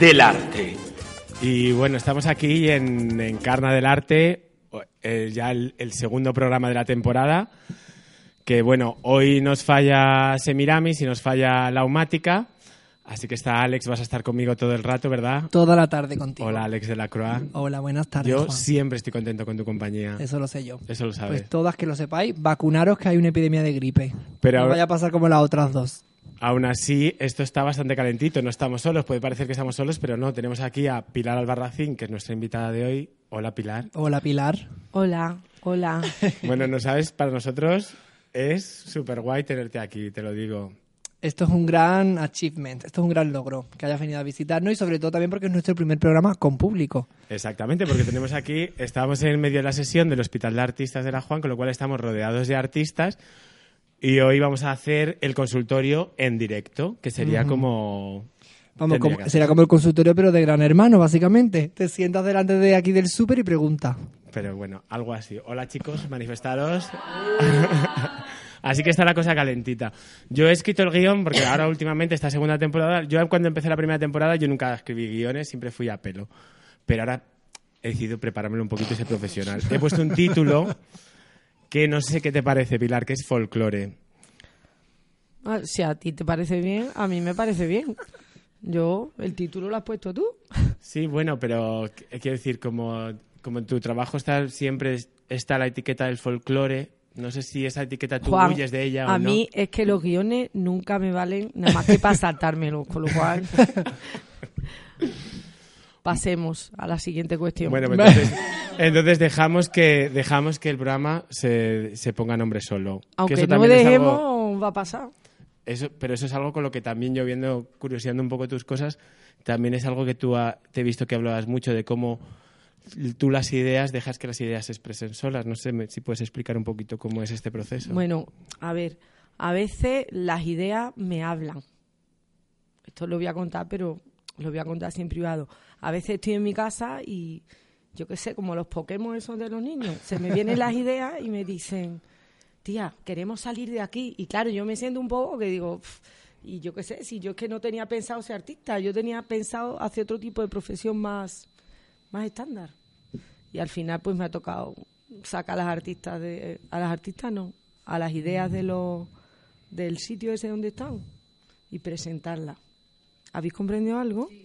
del arte. Y bueno, estamos aquí en Encarna del Arte, eh, ya el, el segundo programa de la temporada. Que bueno, hoy nos falla Semiramis y nos falla Laumática. Así que está Alex, vas a estar conmigo todo el rato, ¿verdad? Toda la tarde contigo. Hola, Alex de la Croix. Hola, buenas tardes. Yo Juan. siempre estoy contento con tu compañía. Eso lo sé yo. Eso lo sabes. Pues todas que lo sepáis, vacunaros que hay una epidemia de gripe. Pero no ahora- vaya a pasar como las otras dos. Aún así, esto está bastante calentito. No estamos solos. Puede parecer que estamos solos, pero no. Tenemos aquí a Pilar Albarracín, que es nuestra invitada de hoy. Hola, Pilar. Hola, Pilar. Hola, hola. Bueno, no sabes, para nosotros es súper guay tenerte aquí, te lo digo. Esto es un gran achievement, esto es un gran logro que hayas venido a visitarnos y sobre todo también porque es nuestro primer programa con público. Exactamente, porque tenemos aquí, estamos en medio de la sesión del Hospital de Artistas de la Juan, con lo cual estamos rodeados de artistas. Y hoy vamos a hacer el consultorio en directo, que sería como. Vamos, tendría como- que hacer. será como el consultorio pero de Gran Hermano, básicamente. Te sientas delante de aquí del súper y pregunta. Pero bueno, algo así. Hola chicos, manifestaros. así que está la cosa calentita. Yo he escrito el guion porque ahora últimamente, esta segunda temporada, yo cuando empecé la primera temporada yo nunca escribí guiones, siempre fui a pelo. Pero ahora he decidido preparármelo un poquito y ser profesional. He puesto un título que no sé qué te parece, Pilar, que es folclore. Ah, si a ti te parece bien, a mí me parece bien. Yo, el título lo has puesto tú. Sí, bueno, pero qu- quiero decir, como, como en tu trabajo está siempre es- está la etiqueta del folclore, no sé si esa etiqueta tú Juan, huyes de ella o a no. mí es que los guiones nunca me valen nada más que para saltármelos, con lo cual... Pasemos a la siguiente cuestión. Bueno, pues entonces, entonces dejamos que dejamos que el programa se, se ponga nombre solo. Que Aunque eso no dejemos, algo- va a pasar. eso, pero eso es algo con lo que también yo viendo, curioseando un poco tus cosas, también es algo que tú ha- te he visto que hablabas mucho de cómo tú las ideas dejas que las ideas se expresen solas. No sé me- si puedes explicar un poquito cómo es este proceso. Bueno, a ver, a veces las ideas me hablan. Esto lo voy a contar, pero lo voy a contar así en privado. A veces estoy en mi casa y yo qué sé, como los Pokémon esos de los niños, se me vienen las ideas y me dicen, tía, queremos salir de aquí. Y claro, yo me siento un poco que digo, y yo qué sé, si yo es que no tenía pensado ser artista, yo tenía pensado hacer otro tipo de profesión más, más estándar. Y al final pues me ha tocado sacar a las artistas de a las artistas no, a las ideas de los del sitio ese donde están y presentarlas. ¿Habéis comprendido algo?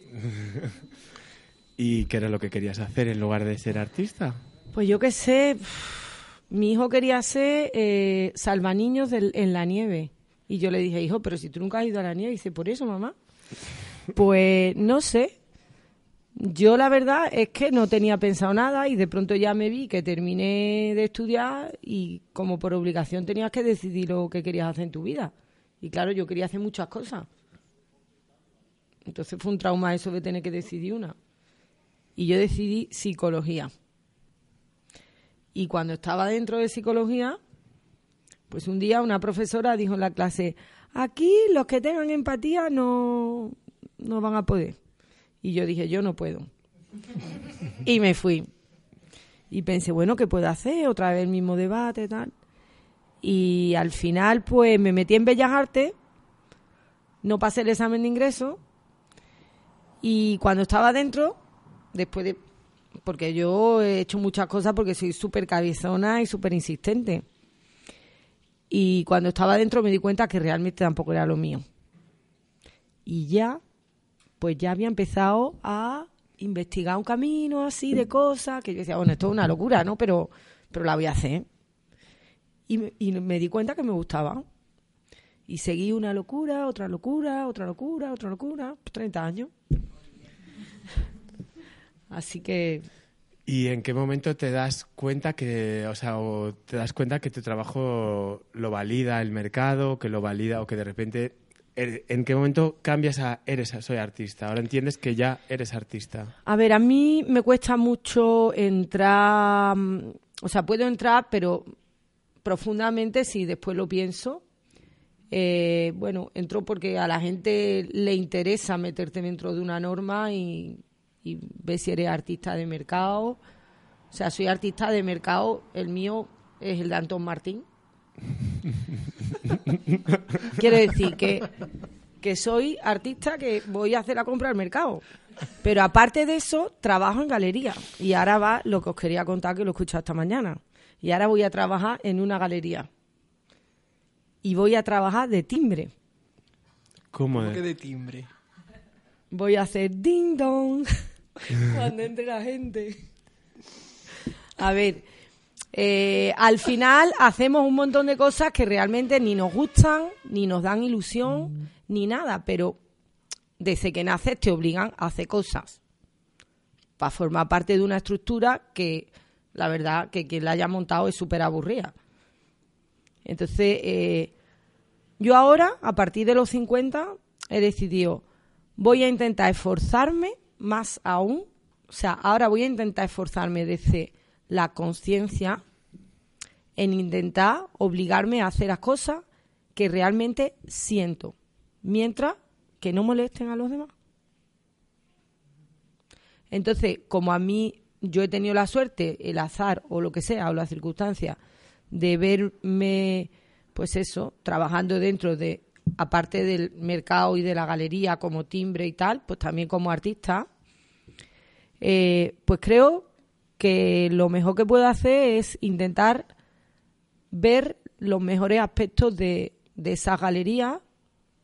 ¿Y qué era lo que querías hacer en lugar de ser artista? Pues yo qué sé, mi hijo quería ser eh, salvaniños en la nieve. Y yo le dije, hijo, pero si tú nunca has ido a la nieve, dice, por eso, mamá. Pues no sé. Yo la verdad es que no tenía pensado nada y de pronto ya me vi que terminé de estudiar y como por obligación tenías que decidir lo que querías hacer en tu vida. Y claro, yo quería hacer muchas cosas. Entonces fue un trauma eso de tener que decidir una. Y yo decidí psicología. Y cuando estaba dentro de psicología, pues un día una profesora dijo en la clase, aquí los que tengan empatía no, no van a poder. Y yo dije, yo no puedo. y me fui. Y pensé, bueno, ¿qué puedo hacer? Otra vez el mismo debate, tal. Y al final, pues me metí en Bellas Artes, no pasé el examen de ingreso, y cuando estaba dentro, después de porque yo he hecho muchas cosas porque soy súper cabezona y súper insistente. Y cuando estaba dentro me di cuenta que realmente tampoco era lo mío. Y ya, pues ya había empezado a investigar un camino así de cosas que yo decía, bueno, esto es una locura, ¿no? Pero, pero la voy a hacer. Y me, y me di cuenta que me gustaba. Y seguí una locura, otra locura, otra locura, otra locura, 30 años. Así que ¿Y en qué momento te das cuenta que, o sea, o te das cuenta que tu trabajo lo valida el mercado, que lo valida o que de repente, ¿en qué momento cambias a eres soy artista? Ahora entiendes que ya eres artista. A ver, a mí me cuesta mucho entrar, mm, o sea, puedo entrar, pero profundamente si después lo pienso. Eh, bueno, entro porque a la gente le interesa meterte dentro de una norma y y ve si eres artista de mercado. O sea, soy artista de mercado, el mío es el de Antón Martín. Quiere decir que, que soy artista que voy a hacer la compra al mercado. Pero aparte de eso, trabajo en galería. Y ahora va lo que os quería contar, que lo he escuchado esta mañana. Y ahora voy a trabajar en una galería. Y voy a trabajar de timbre. ¿Cómo, que de timbre? Voy a hacer ding dong cuando entre la gente. A ver, eh, al final hacemos un montón de cosas que realmente ni nos gustan, ni nos dan ilusión, ni nada, pero desde que naces te obligan a hacer cosas para formar parte de una estructura que la verdad que quien la haya montado es súper aburrida. Entonces, eh, yo ahora, a partir de los 50, he decidido, voy a intentar esforzarme más aún, o sea, ahora voy a intentar esforzarme desde la conciencia en intentar obligarme a hacer las cosas que realmente siento, mientras que no molesten a los demás. Entonces, como a mí yo he tenido la suerte, el azar o lo que sea, o las circunstancias, de verme, pues eso, trabajando dentro de aparte del mercado y de la galería como timbre y tal, pues también como artista, eh, pues creo que lo mejor que puedo hacer es intentar ver los mejores aspectos de, de esa galería,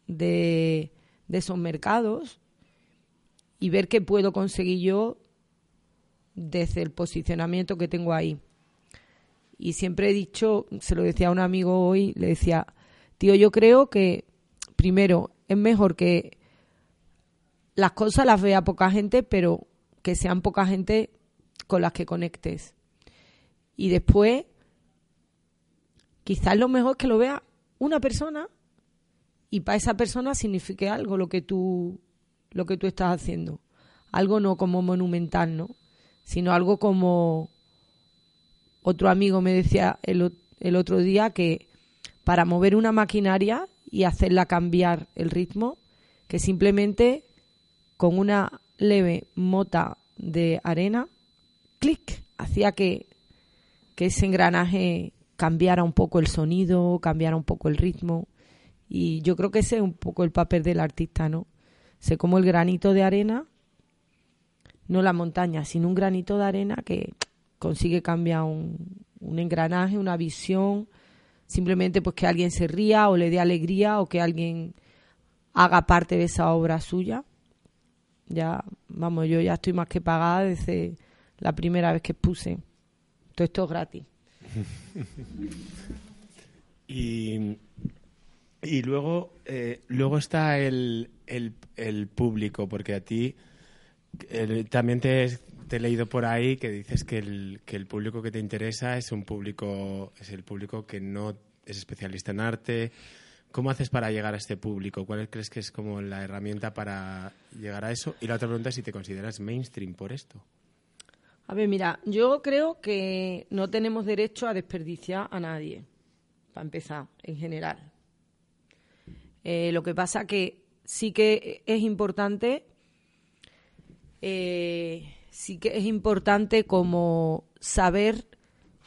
de, de esos mercados y ver qué puedo conseguir yo desde el posicionamiento que tengo ahí. Y siempre he dicho, se lo decía a un amigo hoy, le decía, tío, yo creo que primero, es mejor que las cosas las vea poca gente, pero que sean poca gente con las que conectes. Y después, quizás lo mejor es que lo vea una persona y para esa persona signifique algo lo que tú lo que tú estás haciendo. Algo no como monumental, ¿no? Sino algo como otro amigo me decía el, el otro día que para mover una maquinaria y hacerla cambiar el ritmo, que simplemente con una leve mota de arena, clic, hacía que, que ese engranaje cambiara un poco el sonido, cambiara un poco el ritmo. Y yo creo que ese es un poco el papel del artista, ¿no? Sé como el granito de arena, no la montaña, sino un granito de arena que consigue cambiar un, un engranaje, una visión, simplemente pues que alguien se ría o le dé alegría o que alguien haga parte de esa obra suya. Ya, vamos, yo ya estoy más que pagada desde la primera vez que puse. Todo esto es gratis. y, y luego, eh, luego está el, el, el, público, porque a ti también te, he leído por ahí que dices que el, que el público que te interesa es un público, es el público que no es especialista en arte. ¿Cómo haces para llegar a este público? ¿Cuál crees que es como la herramienta para llegar a eso? Y la otra pregunta es si te consideras mainstream por esto. A ver, mira, yo creo que no tenemos derecho a desperdiciar a nadie, para empezar, en general. Eh, lo que pasa que sí que es importante eh, sí que es importante como saber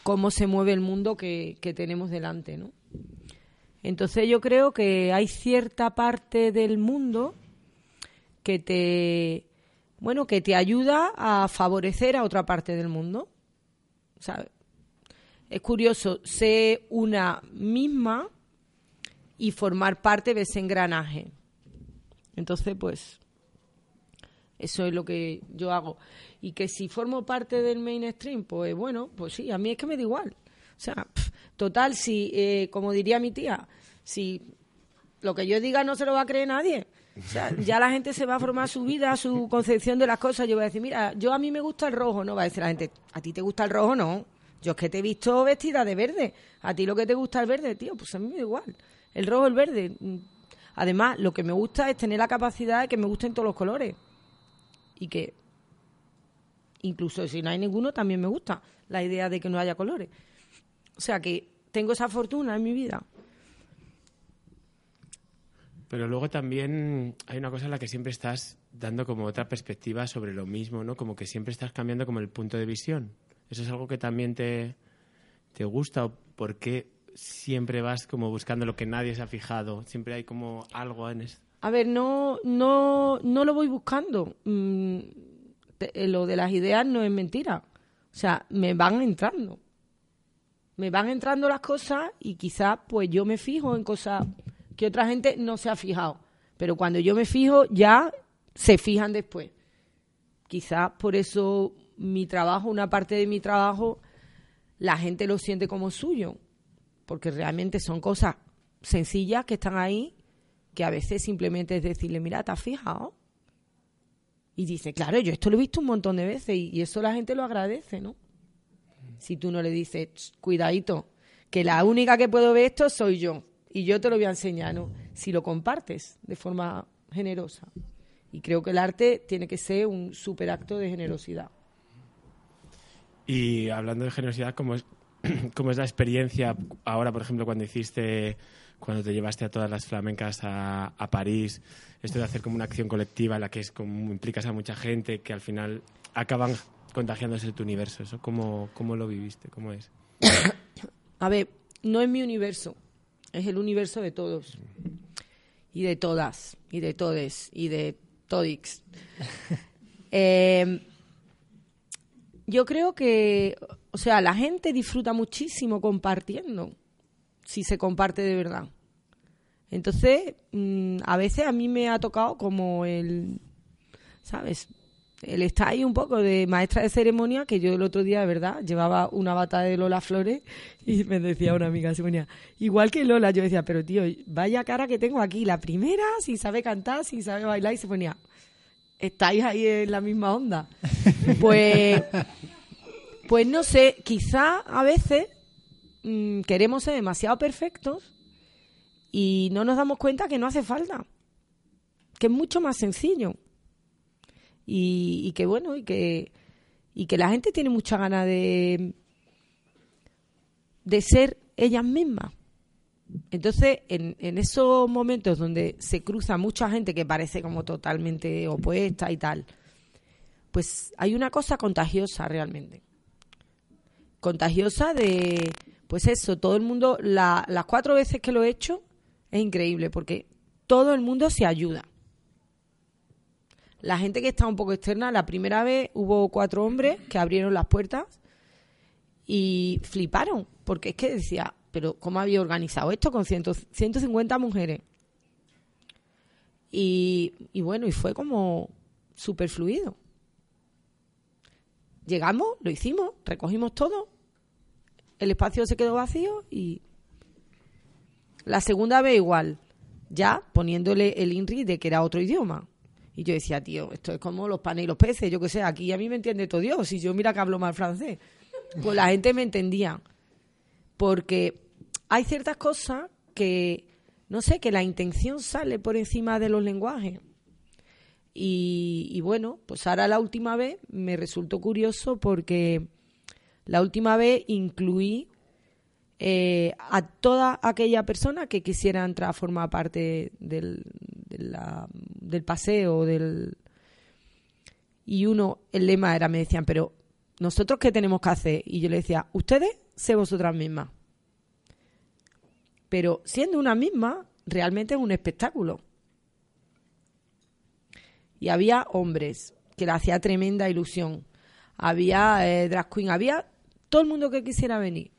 cómo se mueve el mundo que, tenemos delante, ¿no? Entonces yo creo que hay cierta parte del mundo que te bueno, que te ayuda a favorecer a otra parte del mundo. Es curioso, sé una misma y formar parte de ese engranaje. Entonces, pues, eso es lo que yo hago. Y que si formo parte del mainstream, pues bueno, pues sí, a mí es que me da igual. O sea, total, si, eh, como diría mi tía, si lo que yo diga no se lo va a creer nadie. O sea, ya la gente se va a formar su vida, su concepción de las cosas. Yo voy a decir, mira, yo a mí me gusta el rojo, ¿no? Va a decir la gente, ¿a ti te gusta el rojo? No. Yo es que te he visto vestida de verde. A ti lo que te gusta el verde, tío, pues a mí me da igual. El rojo, el verde. Además, lo que me gusta es tener la capacidad de que me gusten todos los colores. Y que, incluso si no hay ninguno, también me gusta la idea de que no haya colores. O sea que tengo esa fortuna en mi vida. Pero luego también hay una cosa en la que siempre estás dando como otra perspectiva sobre lo mismo, ¿no? Como que siempre estás cambiando como el punto de visión. ¿Eso es algo que también te, te gusta o por qué siempre vas como buscando lo que nadie se ha fijado? Siempre hay como algo en esto. A ver, no, no, no lo voy buscando. Mm, lo de las ideas no es mentira. O sea, me van entrando. Me van entrando las cosas y quizás pues yo me fijo en cosas que otra gente no se ha fijado. Pero cuando yo me fijo, ya se fijan después. Quizás por eso mi trabajo, una parte de mi trabajo, la gente lo siente como suyo. Porque realmente son cosas sencillas que están ahí, que a veces simplemente es decirle, mira, ¿te has fijado? Y dice, claro, yo esto lo he visto un montón de veces y, eso la gente lo agradece, ¿no? Si tú no le dices, cuidadito, que la única que puedo ver esto soy yo y yo te lo voy a enseñar, ¿no? Si lo compartes de forma generosa. Y creo que el arte tiene que ser un super acto de generosidad. Y hablando de generosidad, ¿cómo es, cómo es la experiencia ahora, por ejemplo, cuando hiciste, cuando te llevaste a todas las flamencas a, a París, esto de hacer como una acción colectiva en la que es como implicas a mucha gente que al final acaban contagiándose de tu universo? ¿Eso cómo, cómo lo viviste? ¿Cómo es? a ver, no es mi universo es el universo de todos y de todas y de todes y de todix. Em, yo creo que, o sea, la gente disfruta muchísimo compartiendo, si se comparte de verdad. Entonces, mm, a veces a mí me ha tocado como el, ¿sabes? él está ahí un poco de maestra de ceremonia, que yo el otro día, de verdad, llevaba una bata de Lola Flores y me decía una amiga, se ponía, igual que Lola, yo decía, pero tío, vaya cara que tengo aquí, la primera, si sabe cantar, si sabe bailar, y se ponía, estáis ahí en la misma onda. Pues, pues no sé, quizá a veces mm, queremos ser demasiado perfectos y no nos damos cuenta que no hace falta, que es mucho más sencillo y, que bueno, y que, y que la gente tiene mucha ganas de, de ser ellas mismas. Entonces, en, en esos momentos donde se cruza mucha gente que parece como totalmente opuesta y tal, pues hay una cosa contagiosa realmente. Contagiosa de, pues eso, todo el mundo, las cuatro veces que lo he hecho, es increíble porque todo el mundo se ayuda la gente que está un poco externa, la primera vez hubo cuatro hombres que abrieron las puertas y fliparon, porque es que decía, pero ¿cómo había organizado esto con 150 mujeres? Y, y bueno, y fue como súper fluido. Llegamos, lo hicimos, recogimos todo, el espacio se quedó vacío y la segunda vez igual, ya poniéndole el INRI de que era otro idioma. Y yo decía, tío, esto es como los panes y los peces, yo qué sé, aquí a mí me entiende todo Dios, si yo mira que hablo mal francés. Pues la gente me entendía. Porque hay ciertas cosas que, no sé, que la intención sale por encima de los lenguajes. Y, bueno, pues ahora la última vez me resultó curioso porque la última vez incluí eh, a toda aquella persona que quisiera entrar a formar parte del, del paseo, del... Y uno, el lema era, me decían, pero ¿nosotros qué tenemos que hacer? Y yo le decía, ustedes, sé vosotras mismas. Pero siendo una misma, realmente es un espectáculo. Y había hombres que le hacía tremenda ilusión. Había eh, drag queen, había todo el mundo que quisiera venir.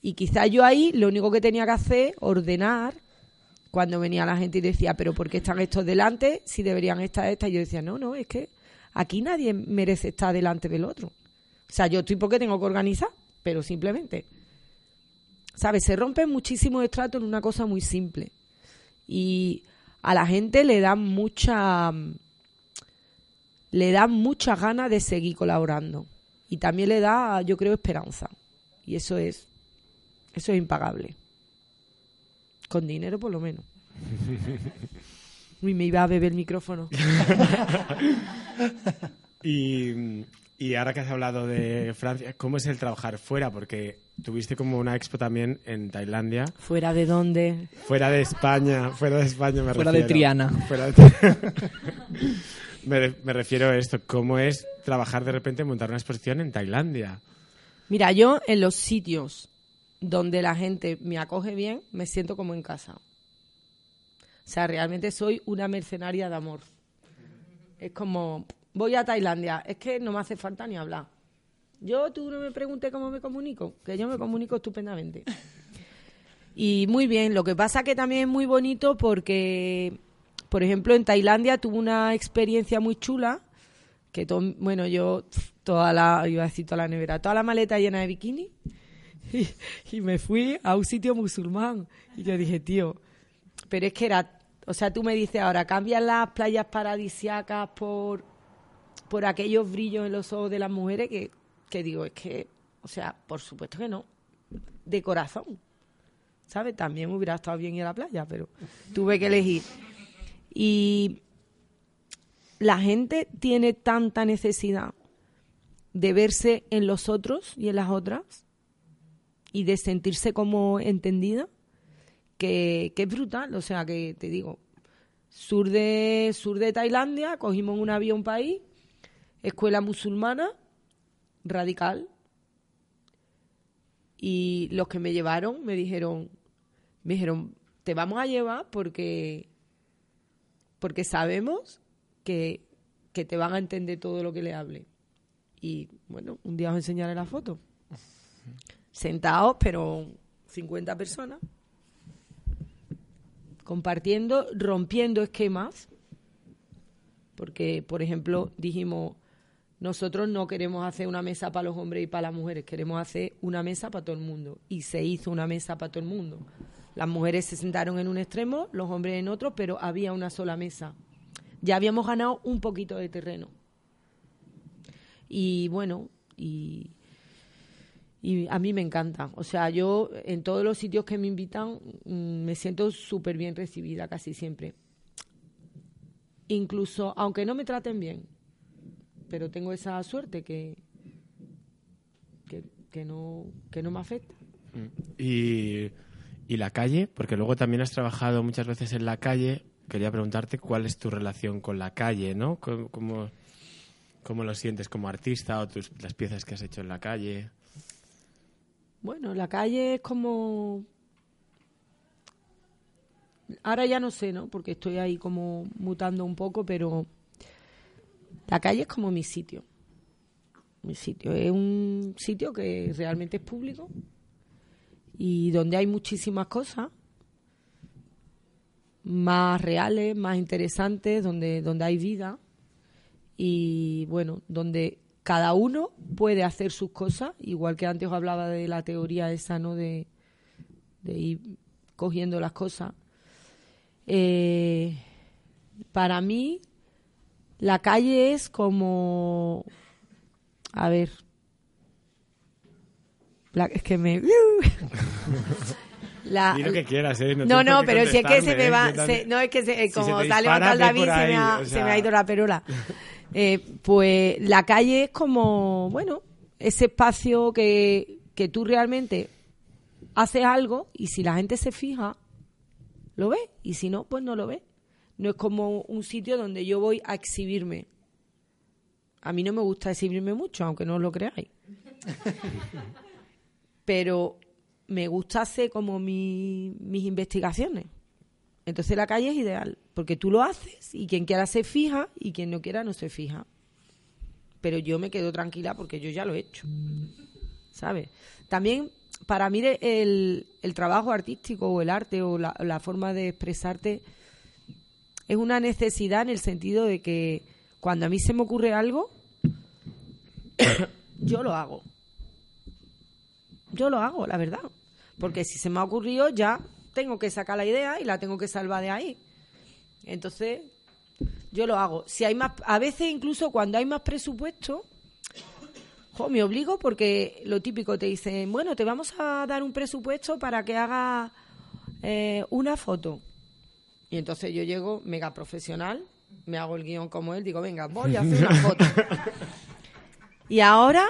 Y quizá yo ahí lo único que tenía que hacer, ordenar cuando venía la gente y decía, pero ¿por qué están estos delante si deberían estar estas? Y yo decía, no, no, es que aquí nadie merece estar delante del otro. O sea, yo estoy porque tengo que organizar, pero simplemente. ¿Sabes? Se rompe muchísimo estrato en una cosa muy simple. Y a la gente le dan mucha le da muchas ganas de seguir colaborando y también le da, yo creo, esperanza. Y eso es eso es impagable. Con dinero por lo menos. Uy, me iba a beber el micrófono. y, y ahora que has hablado de Francia, ¿cómo es el trabajar fuera? Porque tuviste como una expo también en Tailandia. ¿Fuera de dónde? Fuera de España, fuera de España me Fuera refiero. de Triana. Fuera de me, me refiero a esto, ¿cómo es trabajar de repente, montar una exposición en Tailandia? Mira, yo en los sitios donde la gente me acoge bien, me siento como en casa. O sea, realmente soy una mercenaria de amor. Es como, voy a Tailandia, es que no me hace falta ni hablar. Yo, tú no me preguntes cómo me comunico, que yo me comunico estupendamente. Y muy bien, lo que pasa que también es muy bonito porque, por ejemplo, en Tailandia tuve una experiencia muy chula, que, to- bueno, yo, toda la, iba a decir toda la nevera, toda la maleta llena de bikini, y, me fui a un sitio musulmán. Y yo dije, tío, pero es que era, o sea, tú me dices ahora, cambian las playas paradisiacas por, por aquellos brillos en los ojos de las mujeres que, que digo, es que, o sea, por supuesto que no, de corazón, ¿sabes? También hubiera estado bien ir a la playa, pero tuve que elegir. Y la gente tiene tanta necesidad de verse en los otros y en las otras y de sentirse como entendida que, es brutal. O sea, que te digo, sur de, sur de Tailandia, cogimos un avión país, escuela musulmana, radical. Y los que me llevaron me dijeron, me dijeron, te vamos a llevar porque, porque sabemos que, que te van a entender todo lo que le hable. Y bueno, un día os enseñaré la foto. Sentados, pero 50 personas compartiendo, rompiendo esquemas, porque, por ejemplo, dijimos, nosotros no queremos hacer una mesa para los hombres y para las mujeres, queremos hacer una mesa para todo el mundo. Y se hizo una mesa para todo el mundo. Las mujeres se sentaron en un extremo, los hombres en otro, pero había una sola mesa. Ya habíamos ganado un poquito de terreno. Y bueno, y, a mí me encanta. O sea, yo en todos los sitios que me invitan mm, me siento súper bien recibida casi siempre. Incluso, aunque no me traten bien, pero tengo esa suerte que, que, que no, que no me afecta. Y, y la calle, porque luego también has trabajado muchas veces en la calle. Quería preguntarte cuál es tu relación con la calle, ¿no? ¿Cómo, cómo, lo sientes como artista o tus, las piezas que has hecho en la calle? Bueno, la calle es como... Ahora ya no sé, ¿no? Porque estoy ahí como mutando un poco, pero la calle es como mi sitio. Mi sitio. Es un sitio que realmente es público y donde hay muchísimas cosas más reales, más interesantes, donde, donde hay vida y bueno, donde cada uno puede hacer sus cosas, igual que antes os hablaba de la teoría esa, ¿no? De, de ir cogiendo las cosas. Eh, para mí, la calle es como. A ver. Es que me. La- lo que quieras, ¿eh? no, no, qué pero si es que se me ¿eh? va, se- no es que se, eh, Si como se te dispara, David, se, me ha, o se me ha ido la perola. Eh, pues la calle es como, bueno, ese espacio que, que tú realmente haces algo y si la gente se fija, lo ve y si no, pues no lo ve. No es como un sitio donde yo voy a exhibirme. A mí no me gusta exhibirme mucho, aunque no os lo creáis. Pero me gusta hacer como mi- mis investigaciones. Entonces la calle es ideal, porque tú lo haces y quien quiera se fija y quien no quiera no se fija. Pero yo me quedo tranquila porque yo ya lo he hecho. ¿Sabes? También para mí el, el trabajo artístico o el arte o la, la forma de expresarte es una necesidad en el sentido de que cuando a mí se me ocurre algo, yo lo hago. Yo lo hago, la verdad. Porque si se me ha ocurrido, ya tengo que sacar la idea y la tengo que salvar de ahí. Entonces, yo lo hago. Si hay más, a veces incluso cuando hay más presupuesto, jo, me obligo porque lo típico te dicen, bueno, te vamos a dar un presupuesto para que haga eh, una foto. Y entonces yo llego mega profesional, me hago el guion como él, digo, venga, voy a hacer una foto. y ahora,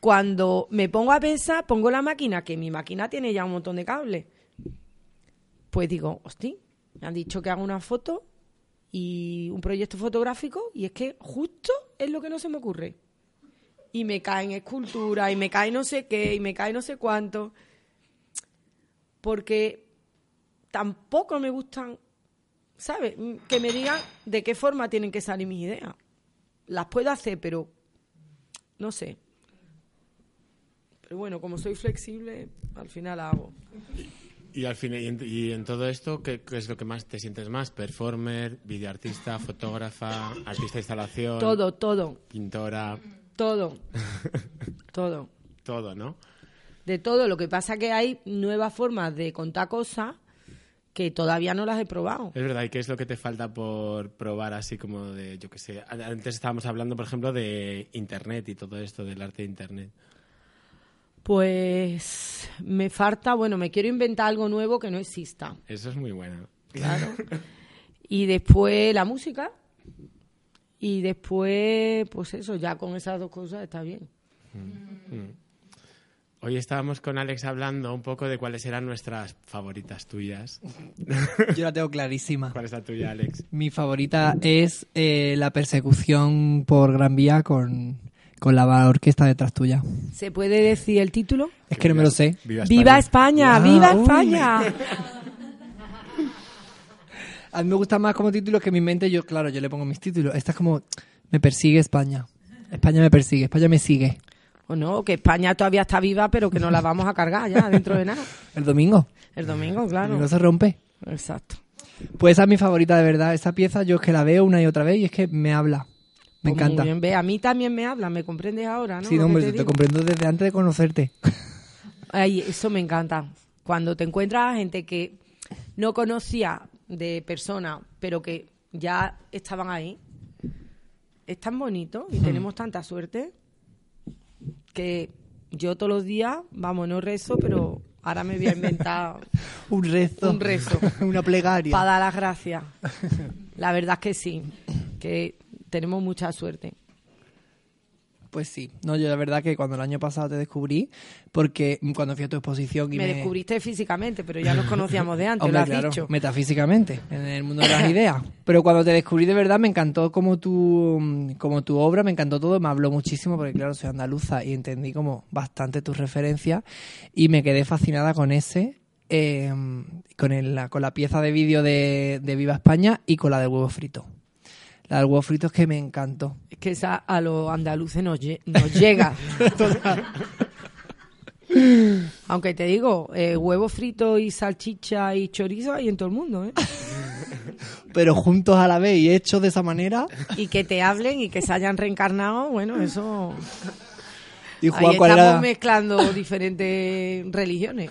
cuando me pongo a pensar, pongo la máquina, que mi máquina tiene ya un montón de cables. Pues digo, hostia, me han dicho que haga una foto y un proyecto fotográfico y es que justo es lo que no se me ocurre. Y me caen esculturas y me cae no sé qué y me cae no sé cuánto. Porque tampoco me gustan, ¿sabes? Que me digan de qué forma tienen que salir mis ideas. Las puedo hacer, pero no sé. Pero bueno, como soy flexible, al final hago. Y al fin, y en, y en todo esto, ¿qué, qué es lo que más te sientes más? ¿Performer, videoartista, fotógrafa, artista de instalación? Todo, todo, Pintora, todo, todo. todo, ¿no? De todo. Lo que pasa que hay nuevas formas de contar cosas que todavía no las he probado. Es verdad, ¿y qué es lo que te falta por probar así como de, yo qué sé? Antes estábamos hablando, por ejemplo, de Internet y todo esto, del arte de Internet. Pues me falta, bueno, me quiero inventar algo nuevo que no exista. Eso es muy bueno. Claro. y después la música. Y después, pues eso, ya con esas dos cosas está bien. Hoy estábamos con Alex hablando un poco de cuáles eran nuestras favoritas tuyas. Yo la tengo clarísima. ¿Cuál es la tuya, Alex? Mi favorita es eh, la persecución por Gran Vía con, con la orquesta detrás tuya. ¿Se puede decir el título? Es que no me lo sé. Viva ¡Viva España! Ah, ¡Viva. España! A mí me gusta más como título que en mi mente, yo, claro, yo le pongo mis títulos. Esta es como, me persigue España. España me persigue, España me sigue. O no, que España todavía está viva, pero que no la vamos a cargar ya dentro de nada. El domingo. El domingo, El claro. domingo se rompe. Exacto. Pues esa es mi favorita de verdad. Esa pieza yo es que la veo una y otra vez y es que me habla. Me Pues encanta. Muy bien, ve, a mí también me habla, me comprendes ahora, ¿no? Sí, no, hombre, te te, comprendo desde antes de conocerte. Ay, eso me encanta. Cuando te encuentras a gente que no conocía de persona, pero que ya estaban ahí, es tan bonito Hmm. y tenemos tanta suerte que yo todos los días, vamos, no rezo, pero ahora me voy a inventar Un rezo. Un rezo. Una plegaria. para dar las gracias. La verdad es que sí, que tenemos mucha suerte. Pues sí. No, yo la verdad que cuando el año pasado te descubrí, porque cuando fui a tu exposición y Me me... descubriste físicamente, pero ya nos conocíamos de antes, Hombre, lo has claro, dicho. metafísicamente, en el mundo de las ideas. Pero cuando te descubrí de verdad me encantó como tu, como tu obra, me encantó todo, me habló muchísimo porque claro, soy andaluza y entendí como bastante tus referencias y me quedé fascinada con ese, eh, con, el, con la pieza de vídeo de, de Viva España y con la del huevo frito. La del huevo frito es que me encantó. Es que esa a los andaluces nos, lle- nos llega. Aunque te digo, eh, huevo frito y salchicha y chorizo hay en todo el mundo, ¿eh? Pero juntos a la vez y hechos de esa manera. Y que te hablen y que se hayan reencarnado, bueno, eso... ¿Y, Ahí Juan, ¿cuál estamos era, mezclando diferentes religiones.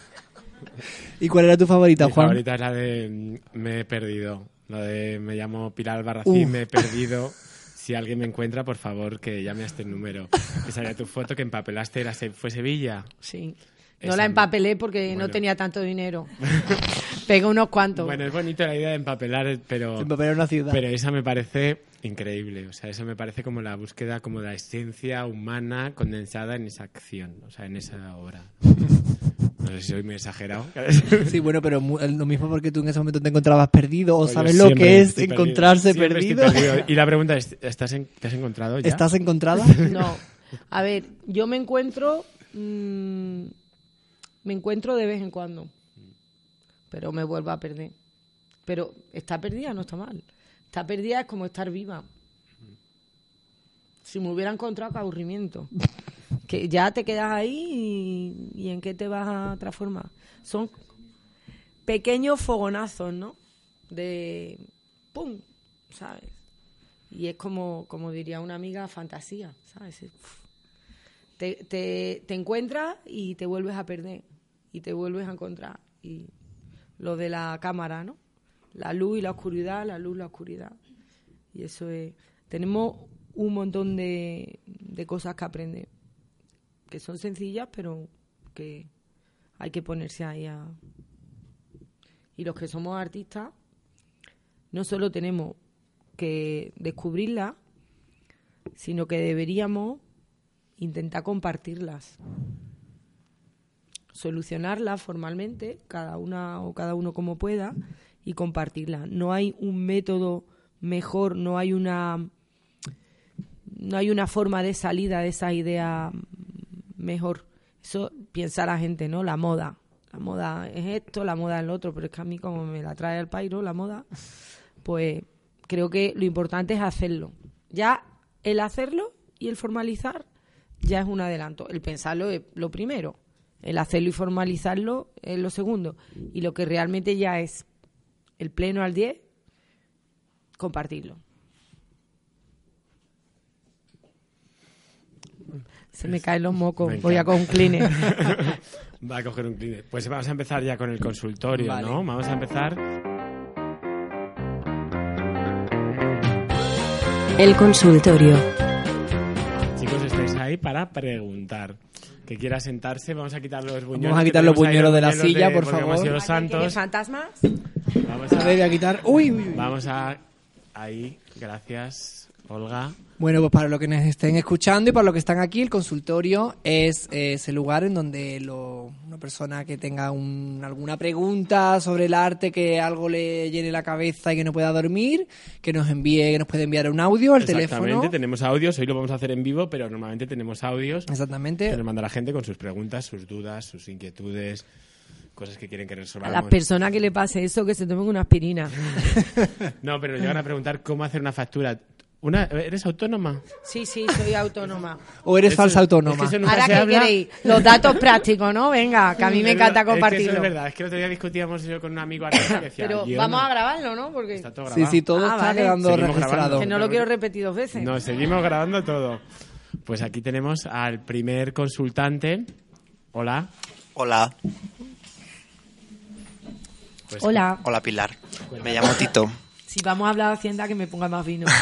¿Y cuál era tu favorita, Mi Juan? favorita es la de mm, Me he perdido. La de Me llamo Pilar Albarracín, Uf. me he perdido. Si alguien me encuentra, por favor, que llame a este número. Esa era tu foto que empapelaste, era, Se- ¿fue Sevilla? Sí. No Esa- la empapelé porque Bueno. no tenía tanto dinero. Pegué unos cuantos. Bueno, es bonito la idea de empapelar, pero... Empapelar una ciudad. Pero esa me parece increíble, o sea, eso me parece como la búsqueda como la esencia humana condensada en esa acción, o sea, en esa obra. No sé si soy muy exagerado. Sí, bueno, pero lo mismo porque tú en ese momento te encontrabas perdido o Pues sabes lo que es encontrarse perdido. perdido. Y la pregunta es, ¿estás en- ¿te has encontrado ya? ¿Estás encontrada? No. A ver, yo me encuentro. mm, me encuentro de vez en cuando. Pero me vuelvo a perder. Pero está perdida, no está mal. Está perdida es como estar viva. Si me hubiera encontrado, qué aburrimiento. Que ya te quedas ahí y, en qué te vas a transformar. Son pequeños fogonazos, ¿no? De. ¡Pum! ¿Sabes? Y es como, como diría una amiga, fantasía, ¿sabes? Te, te encuentras y te vuelves a perder. Y te vuelves a encontrar. Y lo de la cámara, ¿no? La luz y la oscuridad, la luz y la oscuridad. Y eso es... Tenemos un montón de, de cosas que aprender, que son sencillas, pero que hay que ponerse ahí a... Y los que somos artistas, no solo tenemos que descubrirlas, sino que deberíamos intentar compartirlas, solucionarlas formalmente, cada una o cada uno como pueda, y compartirlas. No hay un método mejor, no hay una no hay una forma de salida de esa idea mejor. Eso piensa la gente, ¿no? La moda. La moda es esto, la moda es lo otro, pero es que a mí como me la trae el pairo, la moda, pues creo que lo importante es hacerlo. Ya el hacerlo y el formalizar ya es un adelanto. El pensarlo es lo primero. El hacerlo y formalizarlo es lo segundo. Y lo que realmente ya es el pleno al 10, compartirlo. Se me caen los mocos. Voy a con un cleaner. Va a coger un cleaner. Pues vamos a empezar ya con el consultorio, Vale. ¿no? Vamos a empezar. El consultorio. Chicos, estáis ahí para preguntar. Que quiera sentarse, vamos a quitar los buñuelos. Vamos a quitar los buñuelos de la silla, por porque hemos favor. sido los ¿Tiene santos. fantasmas? Vamos A ver, voy a, a quitar... Uy, uy, uy. vamos a... Ahí, gracias, Olga. Bueno, pues para los que nos estén escuchando y para los que están aquí, el consultorio es eh, ese lugar en donde lo- una persona que tenga un- alguna pregunta sobre el arte, que algo le llene la cabeza y que no pueda dormir, que nos envíe, que nos puede enviar un audio al Exactamente, teléfono. tenemos audios. Hoy lo vamos a hacer en vivo, pero normalmente tenemos audios Exactamente. que nos manda la gente con sus preguntas, sus dudas, sus inquietudes, cosas que quieren que A resolvamos. las personas que le pase eso, que se tomen una aspirina. No, pero llegan a preguntar cómo hacer una factura. Una, ¿Eres autónoma? Sí, sí, soy autónoma. O eres Eso- falsa es que autónoma. eso nunca Ahora, se ¿qué habla. queréis? Los datos prácticos, ¿no? Venga, que a mí me Es encanta verdad, Es que compartirlo. eso es verdad, es que el otro día discutíamos yo con un amigo artista que decía. Pero yo vamos no- a grabarlo, ¿no? Porque Está todo Sí, grabado. sí, todo Ah, está vale. quedando Seguimos registrado. grabando. que no lo quiero repetir dos veces. No, seguimos grabando todo. Pues aquí tenemos al primer consultante. Hola. Hola, Pues- Hola. hola Pilar. Me llamo Tito. Si vamos a hablar de Hacienda, que me ponga más vino.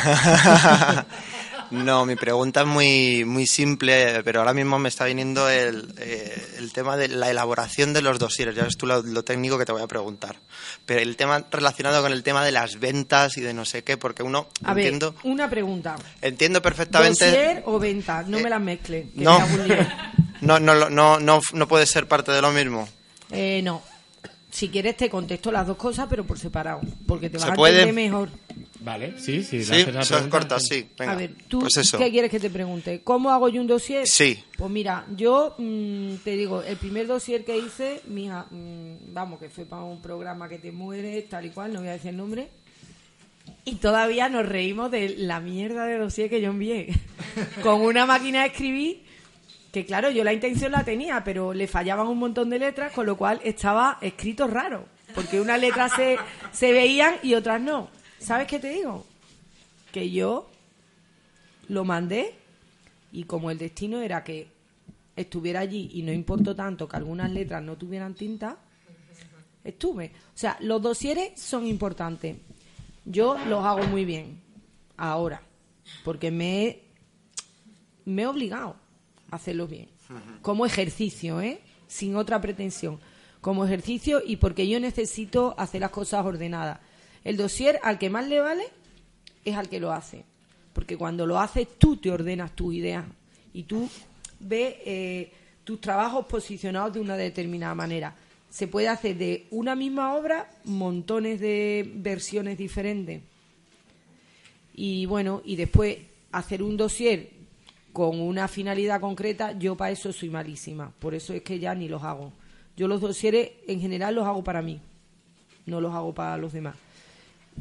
No, mi pregunta es muy, muy simple, pero ahora mismo me está viniendo el, eh, el tema de la elaboración de los dosieres. Ya ves tú lo, lo técnico que te voy a preguntar. Pero el tema relacionado con el tema de las ventas y de no sé qué, porque uno A ver, entiendo, una pregunta. entiendo perfectamente. ¿Dosier o venta? No me las mezcle. que no, no, no, no, no puede ser parte de lo mismo. Eh, no. Si quieres te contesto las dos cosas, pero por separado. Porque te vas ¿Se a puede? entender mejor. Vale, sí, sí. Sí, haces la eso es pregunta, corta, sí. Venga, a ver, ¿tú pues eso. qué quieres que te pregunte? ¿Cómo hago yo un dossier? Sí. Pues mira, yo mm, te digo, el primer dossier que hice, mija, mm, vamos, que fue para un programa que te mueres, tal y cual, no voy a decir el nombre. Y todavía nos reímos de la mierda de dossier que yo envié. Con una máquina de escribir, que claro, yo la intención la tenía, pero le fallaban un montón de letras, con lo cual estaba escrito raro. Porque unas letras se, se veían y otras no. ¿Sabes qué te digo? Que yo lo mandé y como el destino era que estuviera allí y no importó tanto que algunas letras no tuvieran tinta, estuve. O sea, los dosieres son importantes. Yo los hago muy bien ahora, porque me me he obligado a hacerlos bien. Como ejercicio, ¿eh? Sin otra pretensión. Como ejercicio y porque yo necesito hacer las cosas ordenadas. El dossier al que más le vale es al que lo hace. Porque cuando lo haces tú te ordenas tus ideas y tú ves eh, tus trabajos posicionados de una determinada manera. Se puede hacer de una misma obra montones de versiones diferentes. Y bueno, y después hacer un dossier con una finalidad concreta, yo para eso soy malísima. Por eso es que ya ni los hago. Yo los dosieres en general los hago para mí, no los hago para los demás.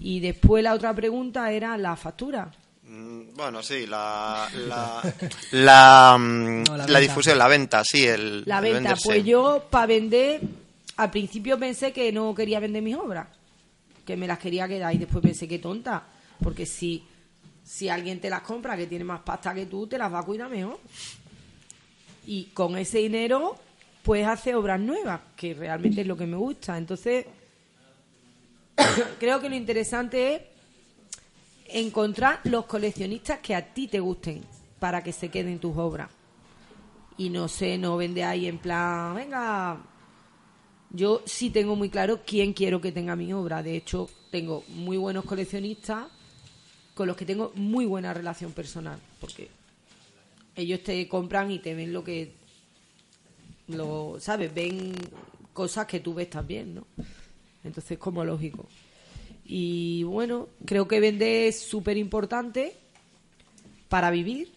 Y después la otra pregunta era la factura. Mm, Bueno, sí, la, la, la, mm, No, la difusión, la venta, sí, el La el venta, venderse. pues yo para vender, al principio pensé que no quería vender mis obras, que me las quería quedar y después pensé que tonta, porque si, si alguien te las compra que tiene más pasta que tú, te las va a cuidar mejor. Y con ese dinero, puedes hacer obras nuevas, que realmente es lo que me gusta. Entonces, creo que lo interesante es encontrar los coleccionistas que a ti te gusten para que se queden tus obras. Y no sé, no vende ahí en plan, venga, yo sí tengo muy claro quién quiero que tenga mi obra. De hecho, tengo muy buenos coleccionistas con los que tengo muy buena relación personal, porque ellos te compran y te ven lo que lo sabes, ven cosas que tú ves también, ¿no? Entonces, como lógico. Y bueno, creo que vender es súper importante para vivir,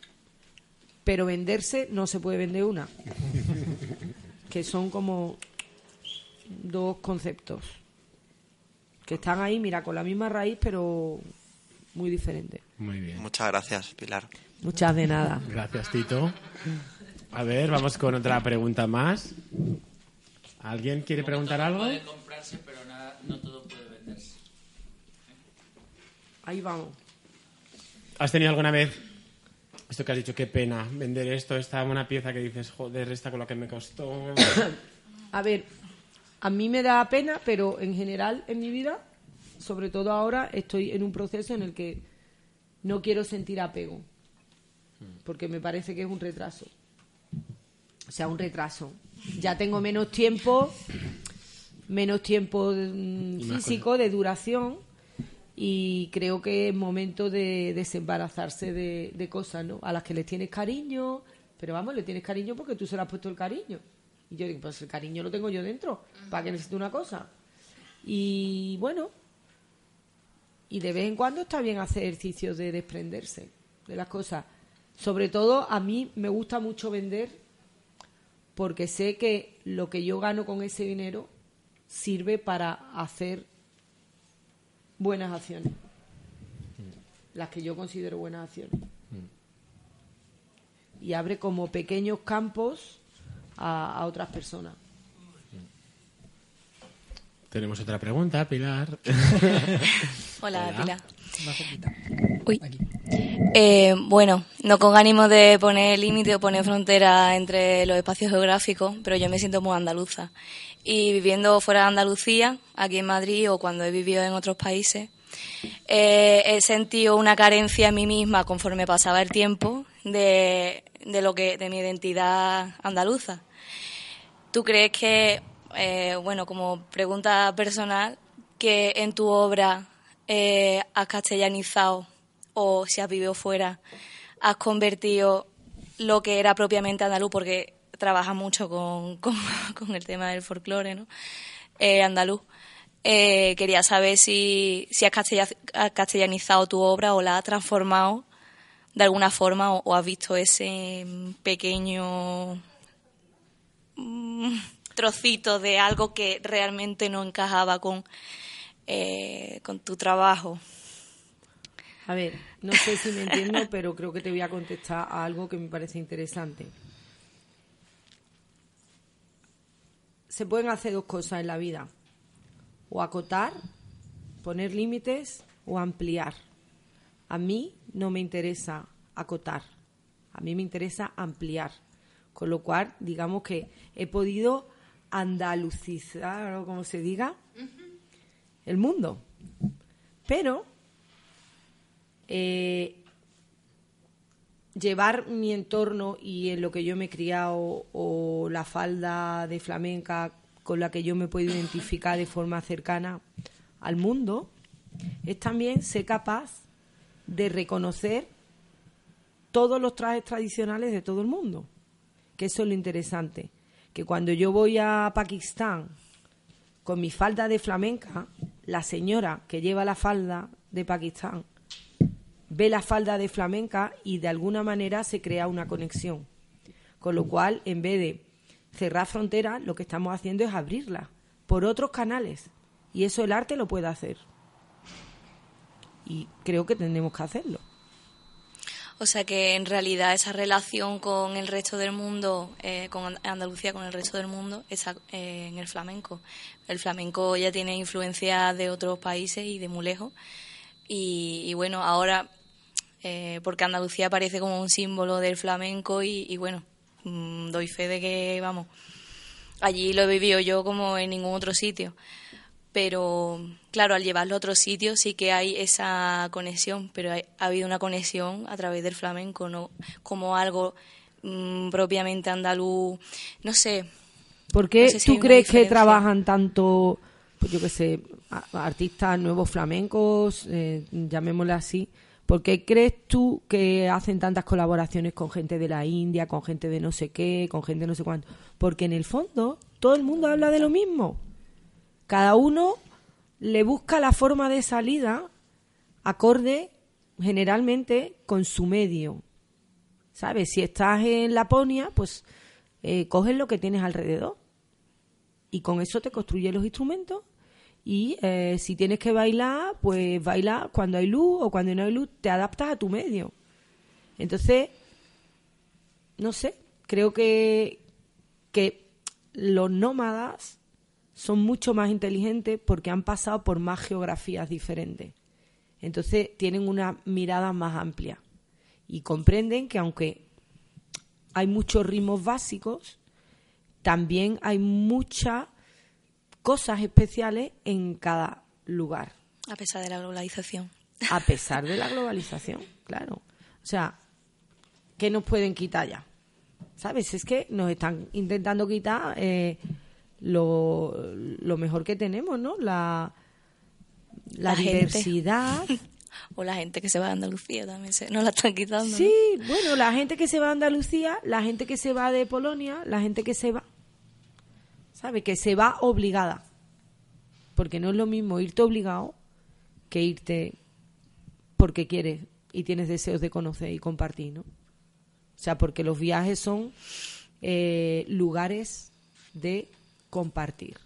pero venderse no se puede vender una. que son como dos conceptos que están ahí, mira, con la misma raíz, pero muy diferente. Muy bien. Muchas gracias, Pilar. Muchas de nada. Gracias, Tito. A ver, vamos con otra pregunta más. ¿Alguien quiere preguntar algo? Puede comprarse, pero nada, no todo puede venderse. Ahí vamos. ¿Has tenido alguna vez esto que has dicho, qué pena vender esto, esta una pieza que dices, joder, esta con lo que me costó? A ver, a mí me da pena, pero en general en mi vida, sobre todo ahora, estoy en un proceso en el que no quiero sentir apego, porque me parece que es un retraso. O sea, un retraso. Ya tengo menos tiempo, menos tiempo mm, físico, de duración, y creo que es momento de desembarazarse de, de cosas, ¿no? A las que les tienes cariño, pero vamos, le tienes cariño porque tú se le has puesto el cariño. Y yo digo, pues el cariño lo tengo yo dentro, ¿para qué necesito una cosa? Y bueno, y de vez en cuando está bien hacer ejercicios de desprenderse de las cosas. Sobre todo a mí me gusta mucho vender porque sé que lo que yo gano con ese dinero sirve para hacer buenas acciones. Las que yo considero buenas acciones. Y abre como pequeños campos a, a otras personas. Tenemos otra pregunta, Pilar. Hola, Hola. Pilar. Uy. Eh, bueno, no con ánimo de poner límite o poner frontera entre los espacios geográficos, pero yo me siento muy andaluza. Y viviendo fuera de Andalucía, aquí en Madrid o cuando he vivido en otros países, eh, he sentido una carencia en mí misma conforme pasaba el tiempo de, de lo que de mi identidad andaluza. ¿Tú crees que, eh, bueno, como pregunta personal, que en tu obra eh, has castellanizado o si has vivido fuera, has convertido lo que era propiamente andaluz, porque trabajas mucho con, el tema del folclore, ¿no? Eh, andaluz. Eh, quería saber si, has, castella- has castellanizado tu obra o la has transformado de alguna forma o, o has visto ese pequeño mm, trocito de algo que realmente no encajaba con, eh, con tu trabajo. A ver, no sé si me entiendo, pero creo que te voy a contestar a algo que me parece interesante. Se pueden hacer dos cosas en la vida. O acotar, poner límites o ampliar. A mí no me interesa acotar. A mí me interesa ampliar. Con lo cual, digamos que he podido andalucizar, o como se diga, el mundo. Pero eh, llevar mi entorno y en lo que yo me he criado o la falda de flamenca con la que yo me puedo identificar de forma cercana al mundo, es también ser capaz de reconocer todos los trajes tradicionales de todo el mundo. Que eso es lo interesante. Que cuando yo voy a Pakistán con mi falda de flamenca, la señora que lleva la falda de Pakistán ve la falda de flamenca y de alguna manera se crea una conexión. Con lo cual, en vez de cerrar fronteras, lo que estamos haciendo es abrirlas por otros canales. Y eso el arte lo puede hacer. Y creo que tenemos que hacerlo. O sea que en realidad esa relación con el resto del mundo, eh, con And- Andalucía, con el resto del mundo, es eh, en el flamenco. El flamenco ya tiene influencia de otros países y de muy lejos. Y, y bueno, ahora, eh, porque Andalucía parece como un símbolo del flamenco y, y bueno, mm, doy fe de que, vamos, allí lo he vivido yo como en ningún otro sitio. Pero claro, al llevarlo a otros sitios sí que hay esa conexión, pero hay- ha habido una conexión a través del flamenco, no como algo mm, propiamente andaluz, no sé. ¿Por qué No sé si tú crees que trabajan tanto, pues yo qué sé, artistas nuevos flamencos, eh, llamémosle así? ¿Por qué crees tú que hacen tantas colaboraciones con gente de la India, con gente de no sé qué, con gente de no sé cuánto? Porque en el fondo todo el mundo habla de lo mismo. Cada uno le busca la forma de salida acorde generalmente con su medio. ¿Sabes? Si estás en Laponia, pues eh, coges lo que tienes alrededor y con eso te construyes los instrumentos y eh, si tienes que bailar, pues baila cuando hay luz o cuando no hay luz, te adaptas a tu medio. Entonces, no sé, creo que, que los nómadas son mucho más inteligentes porque han pasado por más geografías diferentes. Entonces tienen una mirada más amplia y comprenden que aunque hay muchos ritmos básicos, también hay muchas cosas especiales en cada lugar, A pesar de la globalización. a pesar de la globalización, claro. O sea, ¿qué nos pueden quitar ya? ¿Sabes? Es que nos están intentando quitar eh, lo, lo mejor que tenemos, ¿no? La, la, La gente. diversidad. O la gente que se va a Andalucía también se, nos la están quitando. ¿no? Sí, bueno, la gente que se va a Andalucía, la gente que se va de Polonia, la gente que se va, ¿sabe? Que se va obligada. Porque no es lo mismo irte obligado que irte porque quieres y tienes deseos de conocer y compartir, ¿no? O sea, porque los viajes son eh, lugares de compartir.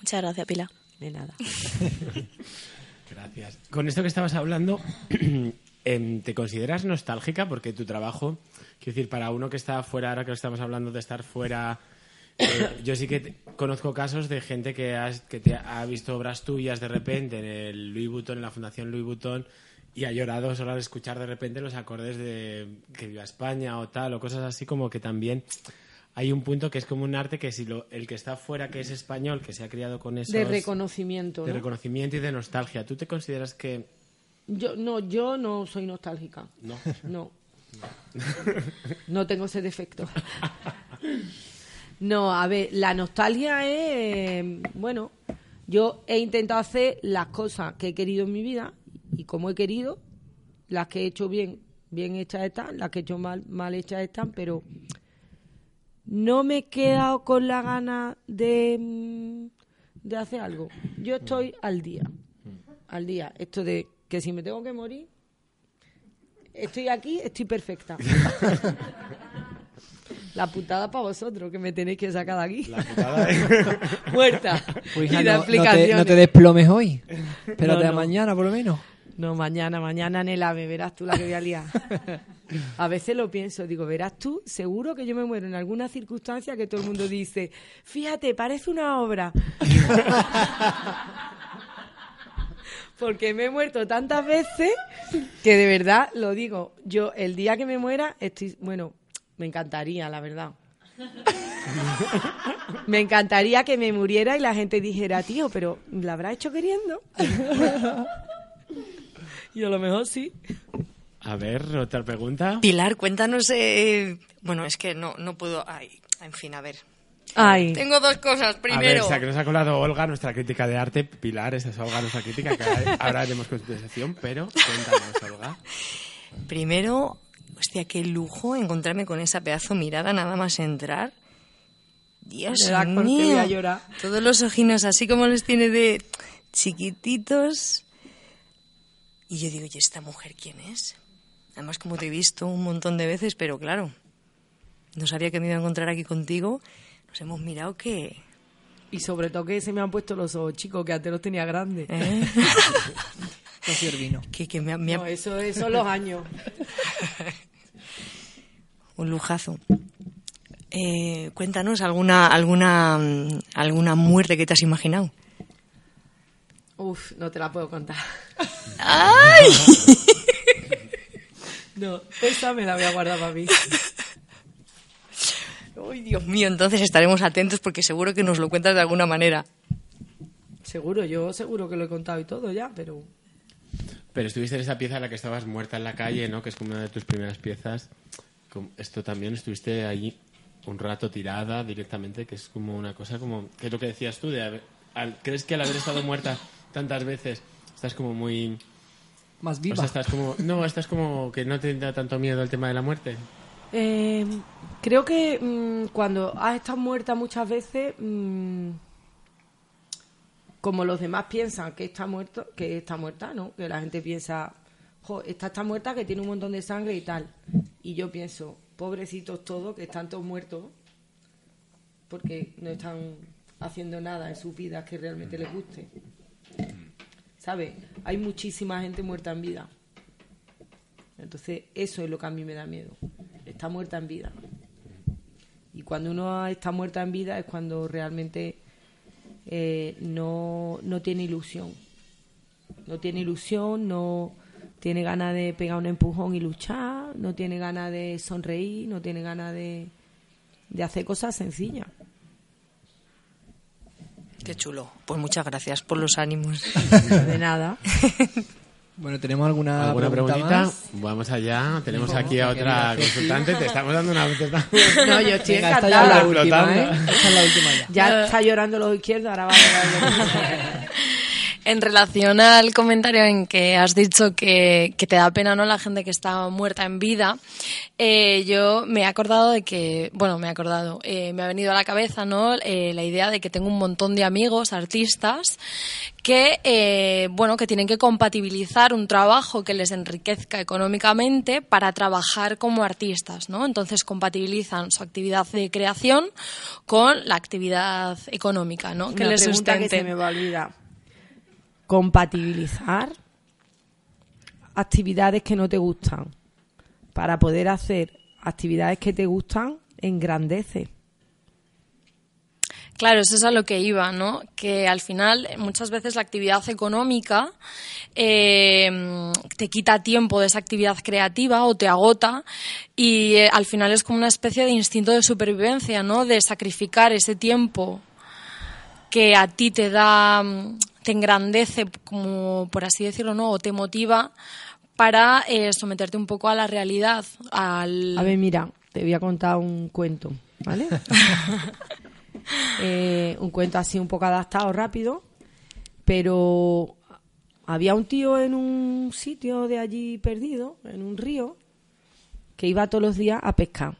Muchas gracias, Pilar. De nada. Gracias. Con esto que estabas hablando, em, ¿te consideras nostálgica? Porque tu trabajo, quiero decir, para uno que está fuera, ahora que estamos hablando de estar fuera, eh, yo sí que te- conozco casos de gente que, has- que te ha visto obras tuyas de repente en el Louis Vuitton, en la Fundación Louis Vuitton, y ha llorado solo al escuchar de repente los acordes de que viva España o tal, o cosas así como que también hay un punto que es como un arte que si lo, el que está fuera, que es español, que se ha criado con esos... De reconocimiento, de ¿no? reconocimiento y de nostalgia. ¿Tú te consideras que Yo no, yo no soy nostálgica. no? No. No tengo ese defecto. No, a ver, la nostalgia es, eh, bueno, yo he intentado hacer las cosas que he querido en mi vida y como he querido, las que he hecho bien, bien hechas están, las que he hecho mal, mal hechas están, pero no me he quedado con la gana de, mm, de hacer algo. Yo estoy al día, al día. Esto de que si me tengo que morir, estoy aquí, estoy perfecta. La putada para vosotros, que me tenéis que sacar de aquí. La putada Muerta. Pues, y no, no te, explicaciones. no te desplomes hoy. Espérate No, a mañana, por lo menos. No, mañana, mañana en el AVE, verás tú la que voy a liar. A veces lo pienso, digo, verás tú, seguro que yo me muero en alguna circunstancia que todo el mundo dice, fíjate, parece una obra. Porque me he muerto tantas veces que de verdad lo digo. Yo, el día que me muera, estoy, bueno, me encantaría, la verdad. Me encantaría que me muriera y la gente dijera, tío, pero ¿la habrá hecho queriendo? y a lo mejor sí. A ver, otra pregunta. Pilar, cuéntanos. eh, bueno, es que no, no puedo. Ay, en fin, a ver. Ay. Tengo dos cosas. A ver, Primero, o sea, que nos ha colado Olga, nuestra crítica de arte. Pilar, esa es Olga, nuestra crítica, que ahora haremos conversación, pero cuéntanos, Olga. primero, hostia, qué lujo encontrarme con esa pedazo mirada nada más entrar. Dios mío. a. Todos los ojinos así como los tiene de chiquititos. Y yo digo, ¿y esta mujer quién es? Además, como te he visto un montón de veces, pero claro, no sabía que me iba a encontrar aquí contigo. Nos hemos mirado que... Y sobre todo que se me han puesto los ojos chicos, que antes los tenía grandes. ¿eh? Rocío Urbino. que, que me ha- me ha- No, eso, eso son los años. Un lujazo. Eh, cuéntanos alguna, alguna, mm, alguna muerte que te has imaginado. Uf, no te la puedo contar. ¡Ay! No, esa me la voy a guardar para mí. Ay, Dios mío, entonces estaremos atentos porque seguro que nos lo cuentas de alguna manera. Seguro, yo seguro que lo he contado y todo ya, pero... Pero estuviste en esa pieza en la que estabas muerta en la calle, ¿no? Que es como una de tus primeras piezas. Esto también estuviste allí un rato tirada directamente, que es como una cosa como... ¿Qué es lo que decías tú? De haber- al- ¿Crees que al haber estado muerta tantas veces estás como muy... Más O viva. sea, estás como... No, estás como que no te da tanto miedo el tema de la muerte. Eh, creo que mm, cuando has estado muerta muchas veces, mm, como los demás piensan que está muerto, que está muerta, ¿no? Que la gente piensa, jo, esta está muerta, que tiene un montón de sangre y tal. Y yo pienso, pobrecitos todos, que están todos muertos, porque no están haciendo nada en sus vidas que realmente les guste. ¿Sabes? Hay muchísima gente muerta en vida. Entonces, eso es lo que a mí me da miedo. Está muerta en vida. Y cuando uno está muerta en vida es cuando realmente eh, no, no tiene ilusión. No tiene ilusión, no tiene ganas de pegar un empujón y luchar, no tiene ganas de sonreír, no tiene ganas de, de hacer cosas sencillas. Qué chulo. Pues muchas gracias por los ánimos. De nada. Bueno, ¿tenemos alguna, ¿Alguna pregunta preguntita? más? Vamos allá. Tenemos aquí a otra consultante. Te estamos dando una... No, yo estoy esta encantada. es la última, ¿eh? Esta es la última ya. Ya está llorando los izquierdos, ahora va a llorar los En relación al comentario en que has dicho que, que te da pena no la gente que está muerta en vida, eh, yo me he acordado de que, bueno, me he acordado, eh, me ha venido a la cabeza no Eh, la idea de que tengo un montón de amigos artistas que, eh, bueno, que tienen que compatibilizar un trabajo que les enriquezca económicamente para trabajar como artistas, ¿no? Entonces compatibilizan su actividad de creación con la actividad económica, ¿no? Que Una les sustente. que se me va a olvidar. Compatibilizar actividades que no te gustan para poder hacer actividades que te gustan engrandece. Claro, eso es a lo que iba, ¿no? Que al final muchas veces la actividad económica eh, te quita tiempo de esa actividad creativa o te agota y eh, al final es como una especie de instinto de supervivencia, ¿no? De sacrificar ese tiempo que a ti te da, te engrandece, como por así decirlo, ¿no? O te motiva para eh, someterte un poco a la realidad, al... A ver, mira, te voy a contar un cuento, ¿vale? Eh, un cuento así un poco adaptado, rápido, pero había un tío en un sitio de allí perdido, en un río, que iba todos los días a pescar.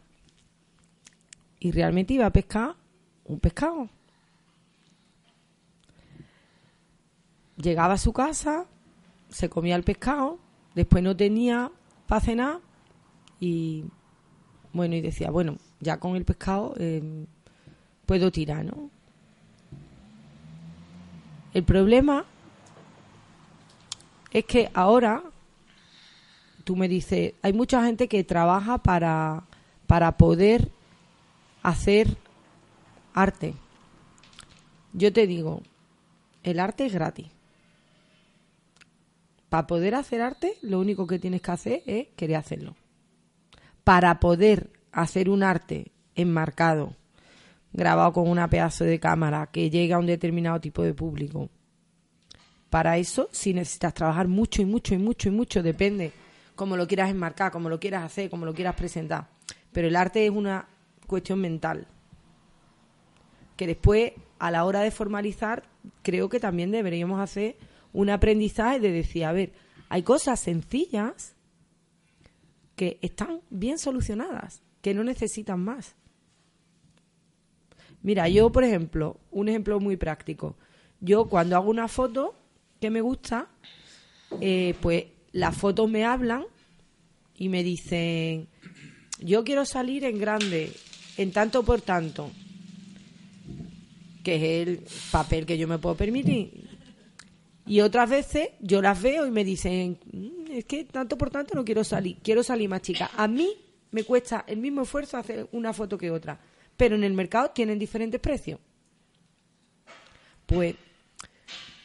Y realmente iba a pescar un pescado. Llegaba a su casa, se comía el pescado, después no tenía para cenar y bueno, y decía, bueno, ya con el pescado eh, puedo tirar, ¿no? El problema es que ahora tú me dices, hay mucha gente que trabaja para, para poder hacer arte. Yo te digo, el arte es gratis. Para poder hacer arte, lo único que tienes que hacer es querer hacerlo. Para poder hacer un arte enmarcado, grabado con una pedazo de cámara que llegue a un determinado tipo de público, para eso sí necesitas trabajar mucho y mucho y mucho y mucho, depende cómo lo quieras enmarcar, cómo lo quieras hacer, cómo lo quieras presentar. Pero el arte es una cuestión mental que después, a la hora de formalizar, creo que también deberíamos hacer un aprendizaje de decir, a ver, hay cosas sencillas que están bien solucionadas, que no necesitan más. Mira, yo, por ejemplo, un ejemplo muy práctico. Yo cuando hago una foto que me gusta, eh, pues las fotos me hablan y me dicen, yo quiero salir en grande, en tanto por tanto, que es el papel que yo me puedo permitir. Y otras veces yo las veo y me dicen, "Mm, es que tanto por tanto no quiero salir, quiero salir más chica. A mí me cuesta el mismo esfuerzo hacer una foto que otra, pero en el mercado tienen diferentes precios. Pues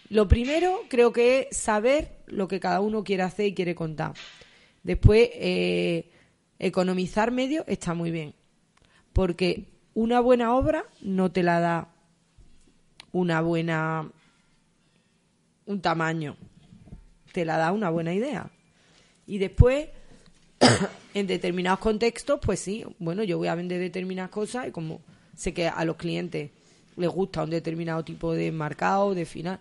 lo primero creo que es saber lo que cada uno quiere hacer y quiere contar. Después, eh, economizar medios está muy bien, porque una buena obra no te la da una buena un tamaño. Te la da una buena idea. Y después, en determinados contextos, pues sí, bueno, yo voy a vender determinadas cosas y como sé que a los clientes les gusta un determinado tipo de marcado, de final,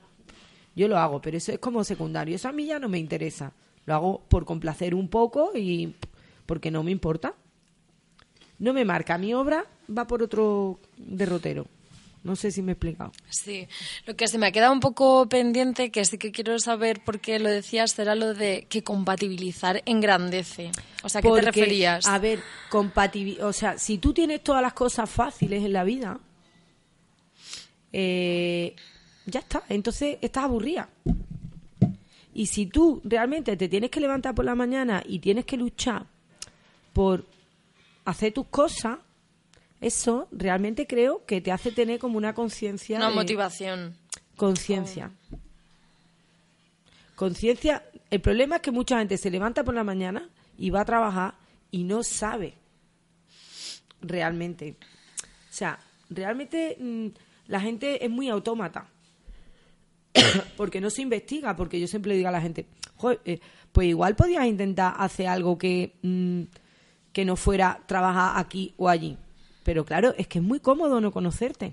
yo lo hago, pero eso es como secundario. Eso a mí ya no me interesa. Lo hago por complacer un poco y porque no me importa. No me marca. Mi obra va por otro derrotero. No sé si me he explicado. Sí, lo que se me ha quedado un poco pendiente, que sí que quiero saber por qué lo decías, era lo de que compatibilizar engrandece. O sea, ¿a ¿qué te referías? A ver, o sea, si tú tienes todas las cosas fáciles en la vida, eh, ya está. Entonces estás aburrida. Y si tú realmente te tienes que levantar por la mañana y tienes que luchar por hacer tus cosas, eso realmente creo que te hace tener como una conciencia. Una de- motivación. Conciencia. Conciencia. El problema es que mucha gente se levanta por la mañana y va a trabajar y no sabe realmente. O sea, realmente mm, la gente es muy autómata. porque no se investiga, porque yo siempre le digo a la gente, "Joder, eh, pues igual podías intentar hacer algo que, mm, que no fuera trabajar aquí o allí. Pero claro, es que es muy cómodo no conocerte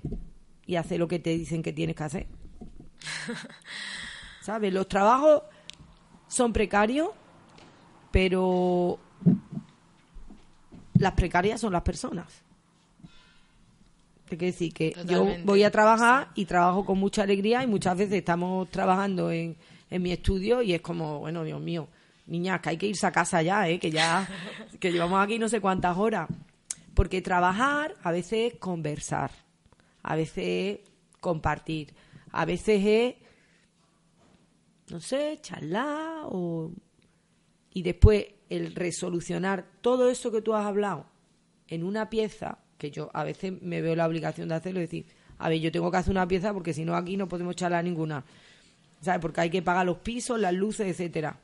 y hacer lo que te dicen que tienes que hacer. ¿Sabes? Los trabajos son precarios, pero las precarias son las personas. Te quiero decir que yo voy a trabajar y trabajo con mucha alegría y muchas veces estamos trabajando en, en mi estudio y es como, bueno, Dios mío, niñas, que hay que irse a casa ya, ¿eh? que ya que llevamos aquí no sé cuántas horas. Porque trabajar a veces es conversar, a veces es compartir, a veces es, no sé, charlar o... Y después el resolucionar todo eso que tú has hablado en una pieza, que yo a veces me veo la obligación de hacerlo y decir, a ver, yo tengo que hacer una pieza porque si no aquí no podemos charlar ninguna. ¿Sabes? Porque hay que pagar los pisos, las luces, etcétera.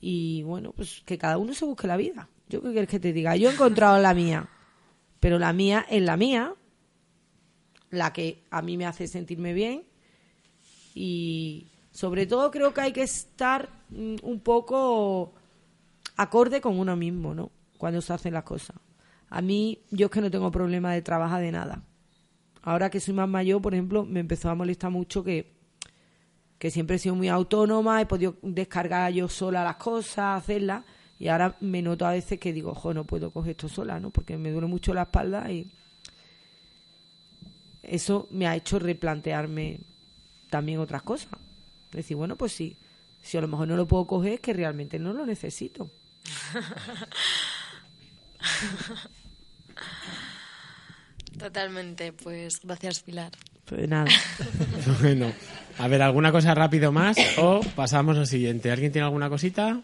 Y bueno, pues que cada uno se busque la vida. Yo qué quieres que te diga. Yo he encontrado la mía, pero la mía es la mía, la que a mí me hace sentirme bien y sobre todo creo que hay que estar mm, un poco acorde con uno mismo, ¿no? Cuando se hacen las cosas. A mí, yo es que no tengo problema de trabajar de nada. Ahora que soy más mayor, por ejemplo, me empezó a molestar mucho que, que siempre he sido muy autónoma, he podido descargar yo sola las cosas, hacerlas, y ahora me noto a veces que digo, jo, no puedo coger esto sola, ¿no? Porque me duele mucho la espalda y eso me ha hecho replantearme también otras cosas. Decir, bueno, pues sí, si a lo mejor no lo puedo coger es que realmente no lo necesito. Totalmente, pues gracias Pilar. Pues nada. Bueno, a ver, ¿alguna cosa rápido más o pasamos al siguiente? ¿Alguien tiene alguna cosita?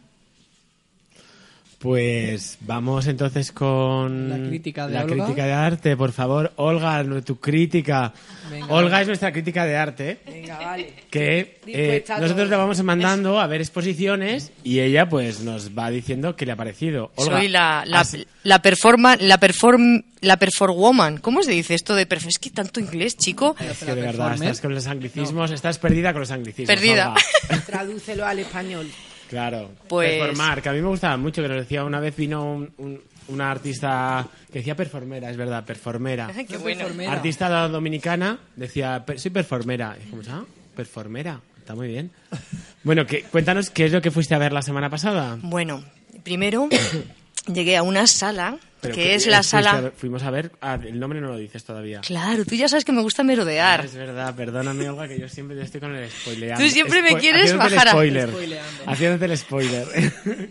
Pues vamos entonces con La crítica de la Olga. crítica de arte, por favor. Olga, tu crítica. Venga. Olga es nuestra crítica de arte. Venga, vale. Que eh, nosotros le vamos mandando a ver exposiciones y ella pues nos va diciendo qué le ha parecido. Olga, Soy la, la, has- la performa, la perform, la perforwoman. ¿Cómo se dice esto de perf? Es que tanto inglés, chico. es que de verdad, estás con los anglicismos, estás perdida con los anglicismos. Perdida. Olga. Tradúcelo al español. Claro. Pues- Performar, que a mí me gustaba mucho, que nos decía una vez vino un- un- una artista que decía performera, es verdad, performera. Qué bueno. Performera. Artista dominicana decía, "Per- soy performera. Y dijimos, ah, performera, está muy bien. Bueno, que, cuéntanos qué es lo que fuiste a ver la semana pasada. Bueno, primero llegué a una sala, Pero que es la fuiste a sala... ver- fuimos a ver, ah, el nombre no lo dices todavía. Claro, tú ya sabes que me gusta Ah, merodear. es verdad, perdóname, Olga, que yo siempre estoy con el spoiler. Tú siempre me quieres bajar a- spoiler. Spoileando. Haciéndote el spoiler.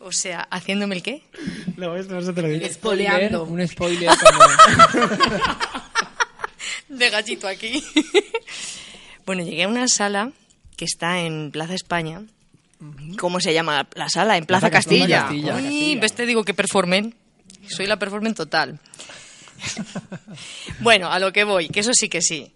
O sea, ¿haciéndome el qué? no, esto no se te lo digo. Espoleando. Un spoiler como... de gallito aquí. bueno, llegué a una sala que está en Plaza España. ¿Cómo se llama la sala? En Plaza, Plaza Castilla. Castilla. Uy, Castilla. ves, te digo que performen. Soy la performen total. bueno, a lo que voy, que eso sí que sí.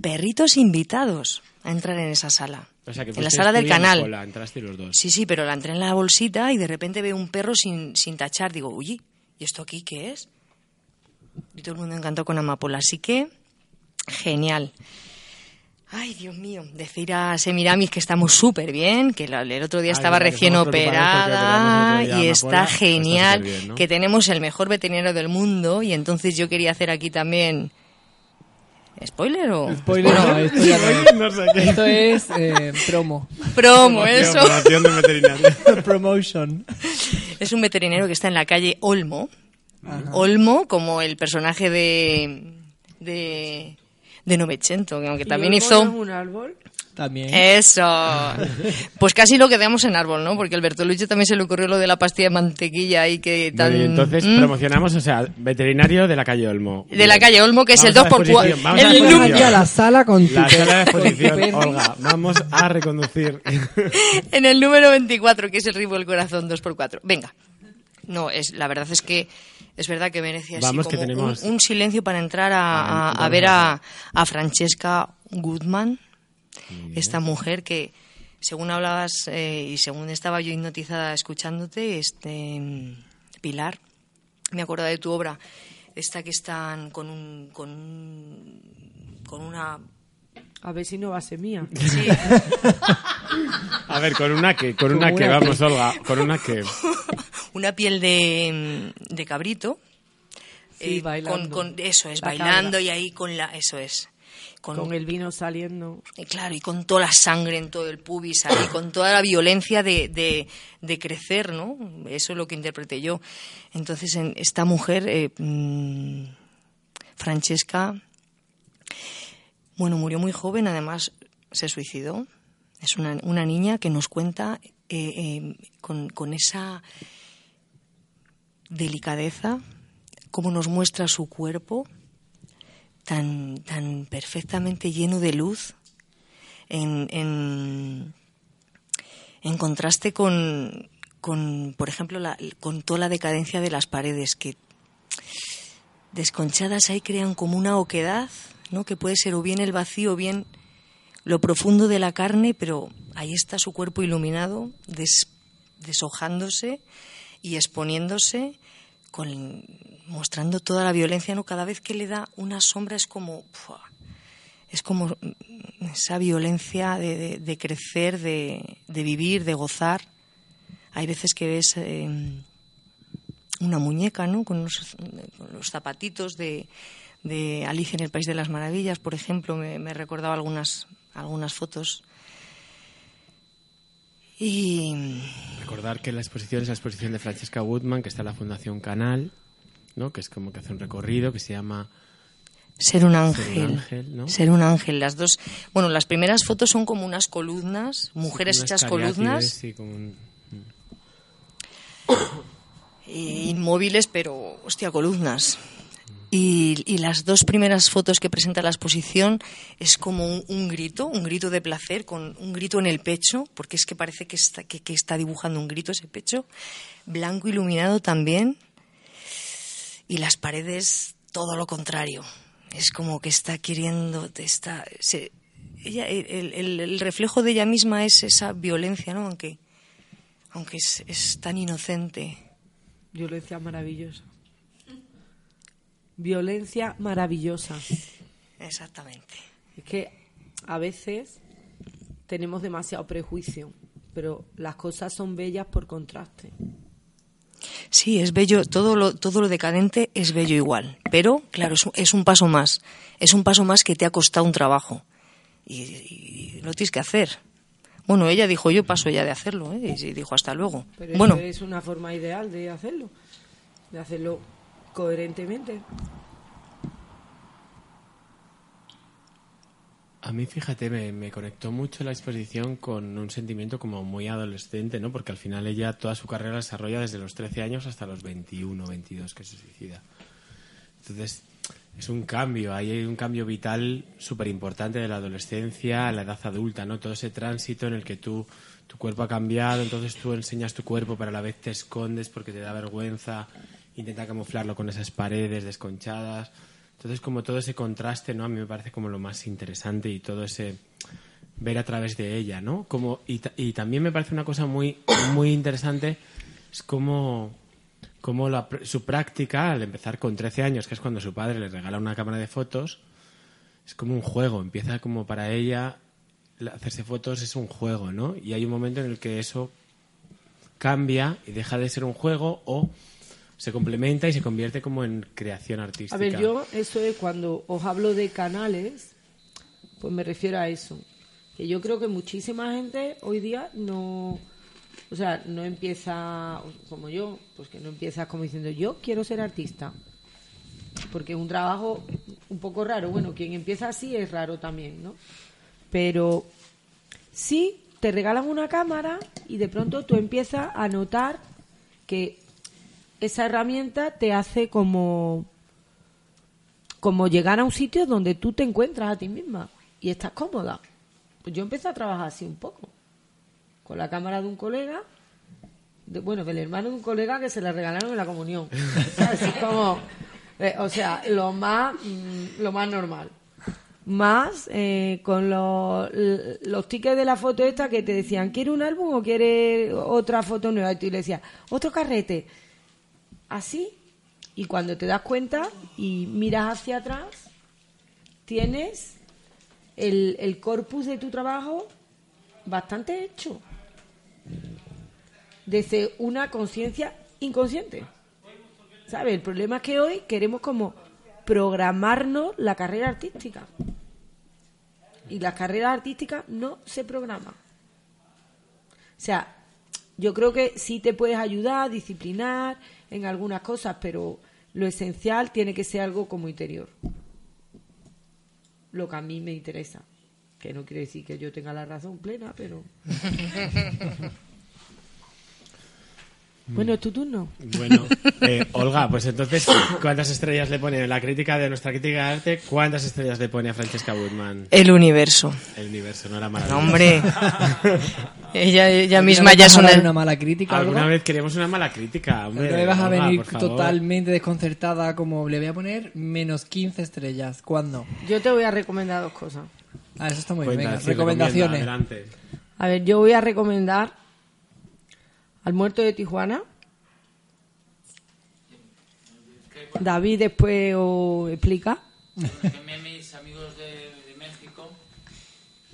Perritos invitados a entrar en esa sala. O sea, que en la sala del canal. Nicola, entraste los dos. Sí, sí, pero la entré en la bolsita y de repente veo un perro sin, sin tachar. Digo, uy, ¿y esto aquí qué es? Y todo el mundo encantó con Amapola. Así que, genial. Ay, Dios mío, decir a Semiramis que estamos súper bien, que el otro día Ay, estaba recién porque operada y está genial, que tenemos el mejor veterinario del mundo y entonces yo quería hacer aquí también... ¿Spoiler o...? Spoiler, no, esto ya no sé qué. Esto es eh, promo. Promo, eso. promoción de veterinario. Promotion. Es un veterinario que está en la calle Olmo. Olmo, como el personaje de... de de Novecento, que aunque también ¿Y hizo... Es un árbol? También. Eso. Pues casi lo quedamos en árbol, ¿no? Porque al Bertolucci también se le ocurrió lo de la pastilla de mantequilla y que tan... Bueno, y entonces ¿Mm? promocionamos, o sea, veterinario de la calle Olmo. De la calle Olmo, que es el Vamos a la 2x4. exposición, vamos a la El Aquí a la sala con La sala de exposición. Olga, vamos a reconducir. en el número 24, que es el ritmo del corazón 2x4. Venga. No, es, la verdad es que es verdad que merece así Vamos, que como tenemos- un, un silencio para entrar a, Ah, a- a vamos ver a a, a Francesca Goodman, esta mujer que, según hablabas eh, y según estaba yo hipnotizada escuchándote, este Pilar, me acuerdo de tu obra, esta que están con un, con un- con una A ver si no va a ser mía. sí, A ver, con una que, con Con una que, vamos, Olga, con una que. una piel de, de cabrito. Sí, eh, bailando. Con, con- eso es, La bailando cabra. y ahí con la. Eso es. Con, Con el vino saliendo. eh, Claro, y con toda la sangre en todo el pubis, ahí, con toda la violencia de, de, de crecer, ¿no? Eso es lo que interpreté yo. Entonces, en esta mujer, eh, mm, Francesca, bueno, murió muy joven, además se suicidó. Es una, una niña que nos cuenta eh, eh, con, esa delicadeza, cómo nos muestra su cuerpo, tan, tan perfectamente lleno de luz, en, en, contraste con, con, por ejemplo, con toda la decadencia de las paredes, que desconchadas ahí crean como una oquedad, ¿no? que puede ser o bien el vacío o bien lo profundo de la carne, pero ahí está su cuerpo iluminado, des- deshojándose y exponiéndose, con, mostrando toda la violencia, ¿no? Cada vez que le da una sombra es como, es como mm, esa violencia de, de- de crecer, de, de vivir, de gozar. Hay veces que ves eh, una muñeca, ¿no? Con los, con los zapatitos de, de Alicia en el País de las Maravillas, por ejemplo, me, me recordaba algunas, algunas fotos. Y Recordar que la exposición es la exposición de Francesca Woodman, que está en la Fundación Canal, ¿no? Que es como que hace un recorrido que se llama Ser un Ser ángel. un ángel, ¿no? Ser un ángel. Las dos. Bueno, las primeras fotos son como unas columnas, mujeres unas hechas columnas, sí, como un- eh, inmóviles, pero, hostia, columnas. Y, y las dos primeras fotos que presenta la exposición es como un, grito, un grito de placer, con un grito en el pecho, porque es que parece que está, que, está dibujando un grito ese pecho, blanco iluminado también, y las paredes todo lo contrario. Es como que está queriendo, está, se- ella, el, reflejo de ella misma es esa violencia, ¿no? Aunque, aunque es tan inocente. Violencia maravillosa. Violencia maravillosa. Exactamente. Es que a veces tenemos demasiado prejuicio, pero las cosas son bellas por contraste. Sí, es bello, todo lo, todo lo decadente es bello igual, pero claro, es un, es un paso más, es un paso más que te ha costado un trabajo y, y lo tienes que hacer. Bueno, ella dijo, yo paso ya de hacerlo, ¿eh? y dijo, hasta luego. Pero bueno, es una forma ideal de hacerlo, de hacerlo coherentemente. A mí, fíjate, me, conectó mucho la exposición con un sentimiento como muy adolescente, ¿no? Porque al final ella toda su carrera la desarrolla desde los 13 años hasta los 21, 22 que se suicida. Entonces, es un cambio, hay un cambio vital súper importante de la adolescencia a la edad adulta, ¿no? Todo ese tránsito en el que tú, tu cuerpo ha cambiado, entonces tú enseñas tu cuerpo, pero a la vez te escondes porque te da vergüenza, intenta camuflarlo con esas paredes desconchadas. Entonces, como todo ese contraste, ¿no? A mí me parece como lo más interesante y todo ese ver a través de ella, ¿no? Como, y, y también me parece una cosa muy, muy interesante, es como, como su práctica, al empezar con 13 años, que es cuando su padre le regala una cámara de fotos, es como un juego, empieza como para ella la- hacerse fotos es un juego, ¿no? Y hay un momento en el que eso cambia y deja de ser un juego o se complementa y se convierte como en creación artística. A ver, yo eso es cuando os hablo de canales, pues me refiero a eso. Que yo creo que muchísima gente hoy día no, o sea, no empieza como yo, pues que no empieza como diciendo yo quiero ser artista. Porque es un trabajo un poco raro. Bueno, quien empieza así es raro también, ¿no? Pero sí te regalan una cámara y de pronto tú empiezas a notar que esa herramienta te hace como como llegar a un sitio donde tú te encuentras a ti misma y estás cómoda. Pues yo empecé a trabajar así un poco, con la cámara de un colega, de- bueno, del hermano de un colega que se le regalaron en la comunión. ¿Sabes? Es como, eh, o sea, lo más, mm, lo más normal. Más eh, con los, los tickets de la foto esta que te decían, ¿quiere un álbum o quiere otra foto nueva? Y tú le decías, otro carrete. Así. Y cuando te das cuenta y miras hacia atrás, tienes el, el corpus de tu trabajo bastante hecho. Desde una conciencia inconsciente. ¿Sabes? El problema es que hoy queremos como programarnos la carrera artística. Y las carreras artísticas no se programan. O sea, yo creo que sí te puedes ayudar, disciplinar en algunas cosas, pero lo esencial tiene que ser algo como interior. Lo que a mí me interesa. Que no quiere decir que yo tenga la razón plena, pero... bueno, es tu turno. Bueno, eh, Olga, pues entonces, ¿cuántas estrellas le pone en la crítica de nuestra crítica de arte? ¿Cuántas estrellas le pone a Francesca Woodman? El universo. El universo, no era maravilloso. Hombre. Ella, ella misma ya es ¿Alguna una... mala crítica. Alguna Olga? vez queremos una mala crítica, hombre. No me vas a Olga, venir totalmente desconcertada como le voy a poner menos 15 estrellas. ¿Cuándo? Yo te voy a recomendar dos cosas. Ah, eso está muy bien. Venga, sí, recomendaciones. A ver, yo voy a recomendar al muerto de Tijuana. David después os explica. mis amigos de, de México.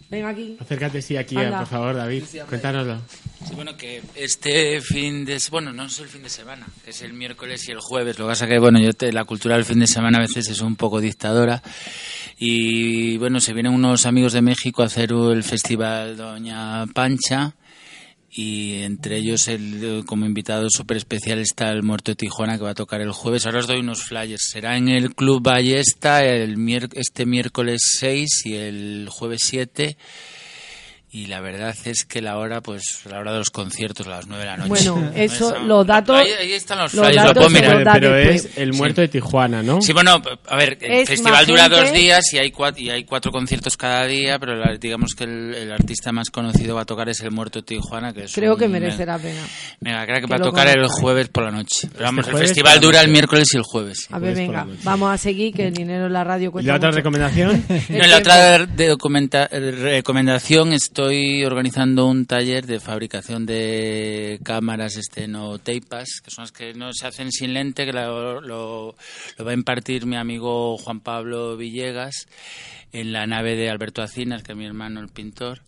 Ven aquí. Acércate, sí, aquí, Anda. por favor, David. Cuéntanoslo. Sí, bueno, que este fin de... Bueno, no es el fin de semana, que es el miércoles y el jueves. Lo que pasa que, bueno, yo te- la cultura del fin de semana a veces es un poco dictadora. Y, bueno, se vienen unos amigos de México a hacer el festival Doña Pancha. Y entre ellos, el, como invitado súper especial, está el Muerto de Tijuana, que va a tocar el jueves. Ahora os doy unos flyers. Será en el Club Ballesta el este miércoles 6 y el jueves 7. Y la verdad es que la hora, pues, la hora de los conciertos, a las 9 de la noche. Bueno, eso, los datos. Ahí, ahí están los los flyers, lo datos puedo se mirar. da Pero después. es el muerto de Tijuana, ¿no? Sí, bueno, a ver, el Es festival dura gente. dos días y hay cuatro, y hay cuatro conciertos cada día, pero la- digamos que el, el artista más conocido va a tocar es el Muerto de Tijuana, que es Creo un que me- merece la pena. Mega crack que que va a lo tocar el jueves por la noche. Pero vamos, el jueves festival dura el miércoles y el jueves. A ver, venga, vamos a seguir, que el dinero en la radio ¿Y cuesta la otra mucho. recomendación? No, la otra de documenta- recomendación estoy organizando un taller de fabricación de cámaras estenoteipas, que son las que no se hacen sin lente, que lo, lo- lo va a impartir mi amigo Juan Pablo Villegas en la nave de Alberto Acinas, que es mi hermano el pintor.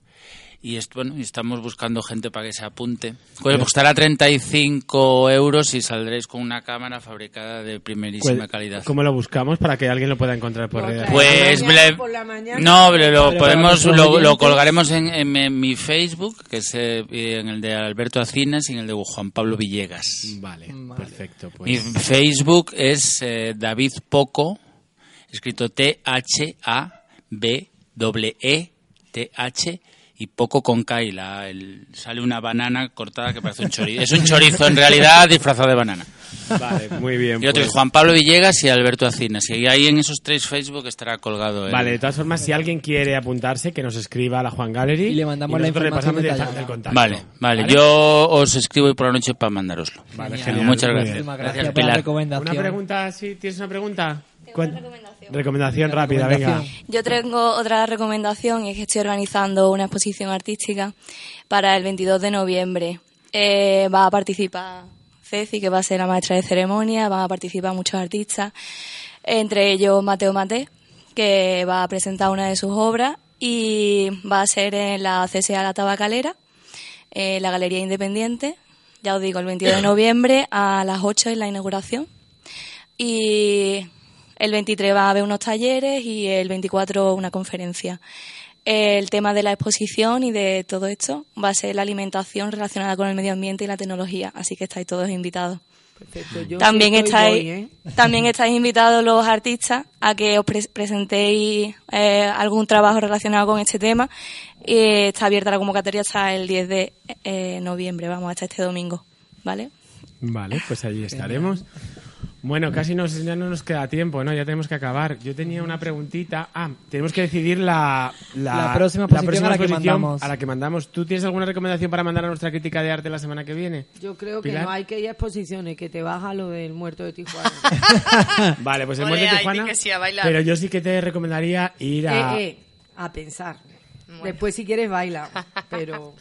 Y est- bueno, estamos buscando gente para que se apunte. Pues costará 35 euros y saldréis con una cámara fabricada de primerísima Pues, calidad. ¿Cómo lo buscamos para que alguien lo pueda encontrar por redes? Pues Mañana por la mañana. no, pero lo podemos lo, lo colgaremos en, en- en mi Facebook, que es eh, en el de Alberto Acinas y en el de Juan Pablo Villegas. Vale, perfecto. Mi Pues. Facebook es eh, David Poco, escrito T H A B E T H y poco con K y la, el- sale una banana cortada que parece un chorizo. Es un chorizo en realidad disfrazado de banana. Vale, muy bien. Y otro pues. es Juan Pablo Villegas y Alberto Acinas. Y ahí en esos tres Facebook estará colgado el, Vale, de todas formas, si alguien quiere apuntarse, que nos escriba a la Juan Gallery. Y le mandamos la nosotros le información pasamos el contacto. Vale, vale, yo os escribo hoy por la noche para mandároslo. Vale, Genial. genial. Muchas gracias. Gracias, Pilar. Una pregunta, sí, ¿tienes una pregunta? Cuen- recomendación. Recomendación rápida, venga. Recomendación. Yo tengo otra recomendación y es que estoy organizando una exposición artística para el 22 de noviembre. Eh, va a participar Ceci, que va a ser la maestra de ceremonia, van a participar muchos artistas, entre ellos Mateo Mate, que va a presentar una de sus obras y va a ser en la CSA La Tabacalera, en la Galería Independiente, ya os digo, el 22 de noviembre a las 8 es la inauguración. Y el 23 va a haber unos talleres y el 24 una conferencia. El tema de la exposición y de todo esto va a ser la alimentación relacionada con el medio ambiente y la tecnología, así que estáis todos invitados. Perfecto, yo También estáis, voy, ¿eh? también estáis invitados los artistas a que os pre- presentéis eh, algún trabajo relacionado con este tema. Y está abierta la convocatoria hasta el 10 de eh, noviembre, vamos, hasta este domingo, ¿vale? Vale, pues allí estaremos. Bueno, casi nos, ya no nos queda tiempo, ¿no? Ya tenemos que acabar. Yo tenía una preguntita. Ah, tenemos que decidir la, La próxima posición a la que mandamos. a la que mandamos. ¿Tú tienes alguna recomendación para mandar a nuestra crítica de arte la semana que viene? Yo creo que no hay que ir a exposiciones, que te baja lo del muerto de Tijuana. Vale, pues el muerto de Tijuana. di que sí, a bailar. Pero yo sí que te recomendaría ir a eh, eh, a pensar. Después si quieres baila, pero...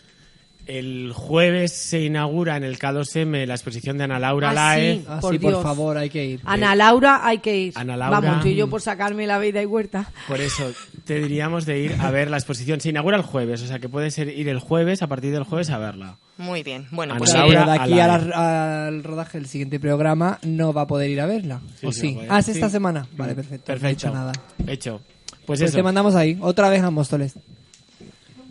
el jueves se inaugura en el K2M la exposición de Ana Laura Ah, Lae. sí. Ah, Por sí, por favor, hay que ir. Ana Laura hay que ir. Ana Laura. Vamos, tú y yo por sacarme la vida y huerta. Por eso te diríamos de ir a ver la exposición. Se inaugura el jueves, o sea que puedes ir el jueves, a partir del jueves a verla. Muy bien. Bueno, Ana pues Laura de aquí la- al rodaje del siguiente programa no va a poder ir a verla. Sí, ¿O sí. Ah, es esta semana. Vale, perfecto. No he Perfecto. dicho nada. Hecho. Pues, Pues, eso. te mandamos ahí. Otra vez a Móstoles.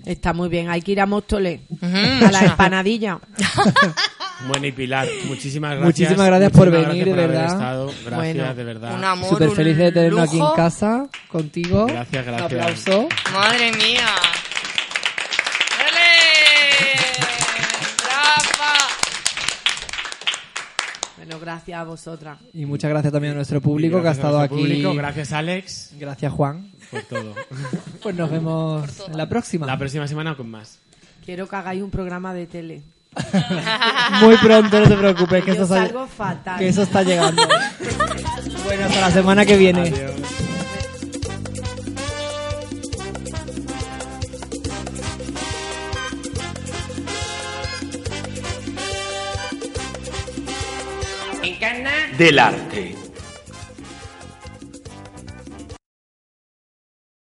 Está muy bien, hay que ir a Móstoles. A la empanadilla. Bueno, y Pilar, muchísimas gracias. Muchísimas gracias por Muchísimas venir, gracias de por haber verdad. estado. Gracias, Bueno, de verdad. un amor, Súper feliz de tenernos aquí en lujo. casa contigo. Gracias, gracias. Un aplauso. Madre mía. Bueno, gracias a vosotras. Y muchas gracias también a nuestro público que ha estado aquí. público, Gracias, Alex, Gracias, Juan. por todo. Pues nos vemos en la próxima. La próxima semana con más. Quiero que hagáis un programa de tele. Muy pronto, no te preocupes, que Yo eso, está- salgo fatal. que eso está llegando. bueno, hasta la semana que viene. Adiós. Del arte.